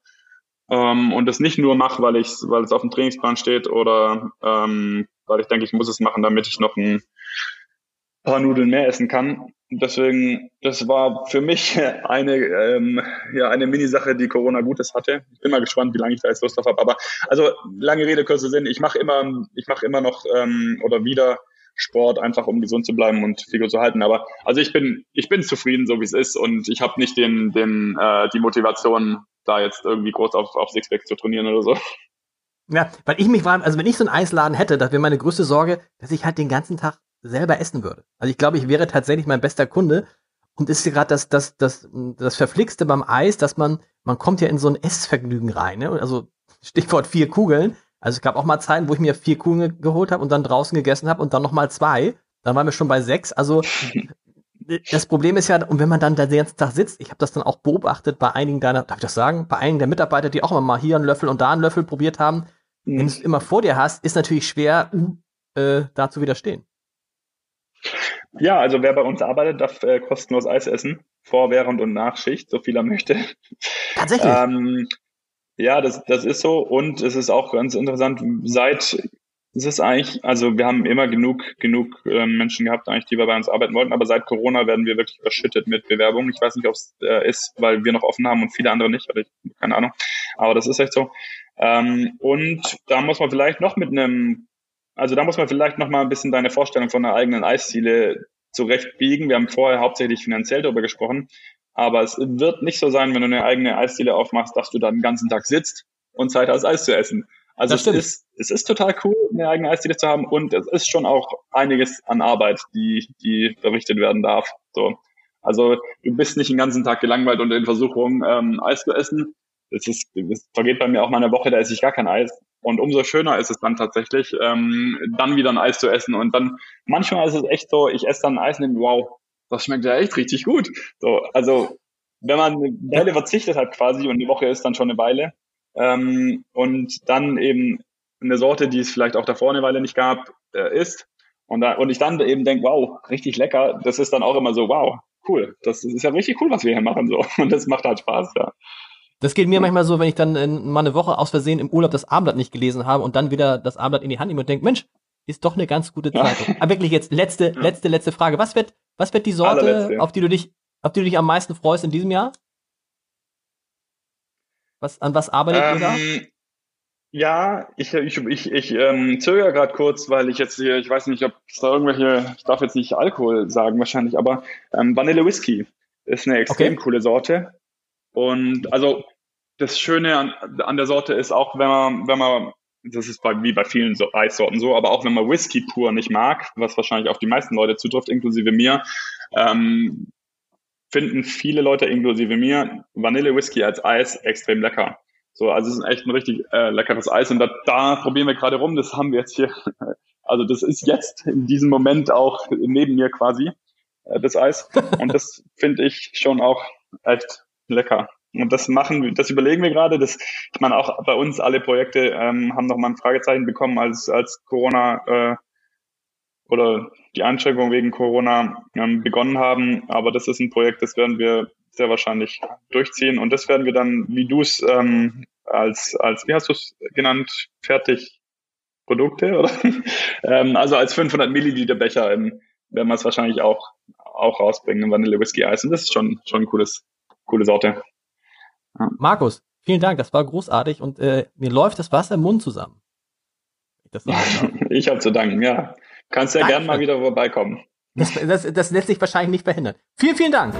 Ähm, und das nicht nur mache, weil ich, weil es auf dem Trainingsplan steht oder ähm, weil ich denke, ich muss es machen, damit ich noch ein paar Nudeln mehr essen kann. Deswegen, das war für mich eine, ähm, ja, eine Mini-Sache, die Corona Gutes hatte. Ich bin mal gespannt, wie lange ich da jetzt Lust drauf habe. Aber also lange Rede, kurzer Sinn, ich mache immer, ich mache immer noch ähm, oder wieder Sport, einfach um gesund zu bleiben und Figur zu halten. Aber also ich bin, ich bin zufrieden, so wie es ist, und ich habe nicht den, den, äh, die Motivation, da jetzt irgendwie groß auf, auf Sixpack zu trainieren oder so. Ja, weil ich mich war, also wenn ich so einen Eisladen hätte, das wäre meine größte Sorge, dass ich halt den ganzen Tag selber essen würde. Also ich glaube, ich wäre tatsächlich mein bester Kunde. Und ist ja gerade das, das, das, das Verflixte beim Eis, dass man, man kommt ja in so ein Essvergnügen rein. Ne? Also Stichwort vier Kugeln. Also es gab auch mal Zeiten, wo ich mir vier Kuchen geholt habe und dann draußen gegessen habe und dann nochmal zwei. Dann waren wir schon bei sechs. Also das Problem ist ja, und wenn man dann den ganzen Tag sitzt, ich habe das dann auch beobachtet bei einigen deiner, darf ich das sagen, bei einigen der Mitarbeiter, die auch immer mal hier einen Löffel und da einen Löffel probiert haben, mhm. wenn du es immer vor dir hast, ist natürlich schwer, äh, da zu widerstehen. Ja, also wer bei uns arbeitet, darf äh, kostenlos Eis essen, vor, während und nach Schicht, so viel er möchte. Tatsächlich. Ähm, ja, das, das ist so. Und es ist auch ganz interessant, seit es ist eigentlich, also wir haben immer genug, genug äh, Menschen gehabt, eigentlich, die wir bei uns arbeiten wollten, aber seit Corona werden wir wirklich überschüttet mit Bewerbungen. Ich weiß nicht, ob es äh, ist, weil wir noch offen haben und viele andere nicht, oder ich, keine Ahnung. Aber das ist echt so. Ähm, und da muss man vielleicht noch mit einem, also da muss man vielleicht noch mal ein bisschen deine Vorstellung von einer eigenen Eisziele zurechtbiegen. Wir haben vorher hauptsächlich finanziell darüber gesprochen, aber es wird nicht so sein, wenn du eine eigene Eisdiele aufmachst, dass du dann den ganzen Tag sitzt und Zeit hast, Eis zu essen. Also es ist, es ist total cool, eine eigene Eisdiele zu haben und es ist schon auch einiges an Arbeit, die, die berichtet werden darf. So. Also du bist nicht den ganzen Tag gelangweilt und in Versuchung, ähm, Eis zu essen. Es ist, es vergeht bei mir auch mal eine Woche, da esse ich gar kein Eis. Und umso schöner ist es dann tatsächlich, ähm, dann wieder ein Eis zu essen. Und dann, manchmal ist es echt so, ich esse dann ein Eis und denke, wow, das schmeckt ja echt richtig gut. So, also wenn man eine Weile verzichtet hat quasi und die Woche ist dann schon eine Weile, ähm, und dann eben eine Sorte, die es vielleicht auch davor eine Weile nicht gab, äh, ist. Und, da, und ich dann eben denke, wow, richtig lecker, das ist dann auch immer so, wow, cool, das ist ja richtig cool, was wir hier machen so. Und das macht halt Spaß, ja. Das geht mir manchmal so, wenn ich dann in, mal eine Woche aus Versehen im Urlaub das Abendblatt nicht gelesen habe und dann wieder das Abendblatt in die Hand nehme und denke, Mensch, ist doch eine ganz gute Zeitung. Aber wirklich jetzt letzte, letzte, letzte Frage. Was wird, was wird die Sorte, auf die du dich, auf die du dich am meisten freust in diesem Jahr? Was, an was arbeitet ähm, ihr da? Ähm, ja, ich, ich, ich, ich ähm, zögere gerade kurz, weil ich jetzt hier, ich weiß nicht, ob es da irgendwelche, ich darf jetzt nicht Alkohol sagen wahrscheinlich, aber ähm, Vanille Whisky ist eine extrem okay. coole Sorte. Und also das Schöne an, an der Sorte ist auch, wenn man, wenn man, das ist bei, wie bei vielen so Eissorten so, aber auch wenn man Whisky pur nicht mag, was wahrscheinlich auf die meisten Leute zutrifft, inklusive mir, ähm, finden viele Leute, inklusive mir, Vanille Whisky als Eis extrem lecker. So, also es ist echt ein richtig äh, leckeres Eis und da, da probieren wir gerade rum. Das haben wir jetzt hier. Also das ist jetzt in diesem Moment auch neben mir quasi äh, das Eis und das finde ich schon auch echt lecker. Und das machen, das überlegen wir gerade. Das, ich meine, auch bei uns alle Projekte ähm, haben noch mal ein Fragezeichen bekommen, als als Corona äh, oder die Einschränkungen wegen Corona ähm, begonnen haben. Aber das ist ein Projekt, das werden wir sehr wahrscheinlich durchziehen. Und das werden wir dann, wie du es ähm, als, als, wie hast du es genannt, fertig Produkte, oder? ähm, also als 500 Milliliter Becher ähm, werden wir es wahrscheinlich auch, auch rausbringen, Vanille Whisky Eis. Und das ist schon, schon ein cooles, coole Sorte. Ja. Markus, vielen Dank, das war großartig und äh, mir läuft das Wasser im Mund zusammen. Ich, ich habe zu danken, ja. Kannst ja gerne mal wieder vorbeikommen. Das, das, das lässt sich wahrscheinlich nicht verhindern. Vielen, vielen Dank.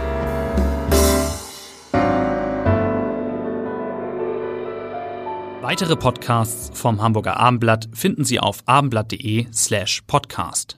Weitere Podcasts vom Hamburger Abendblatt finden Sie auf abendblatt.de slash podcast.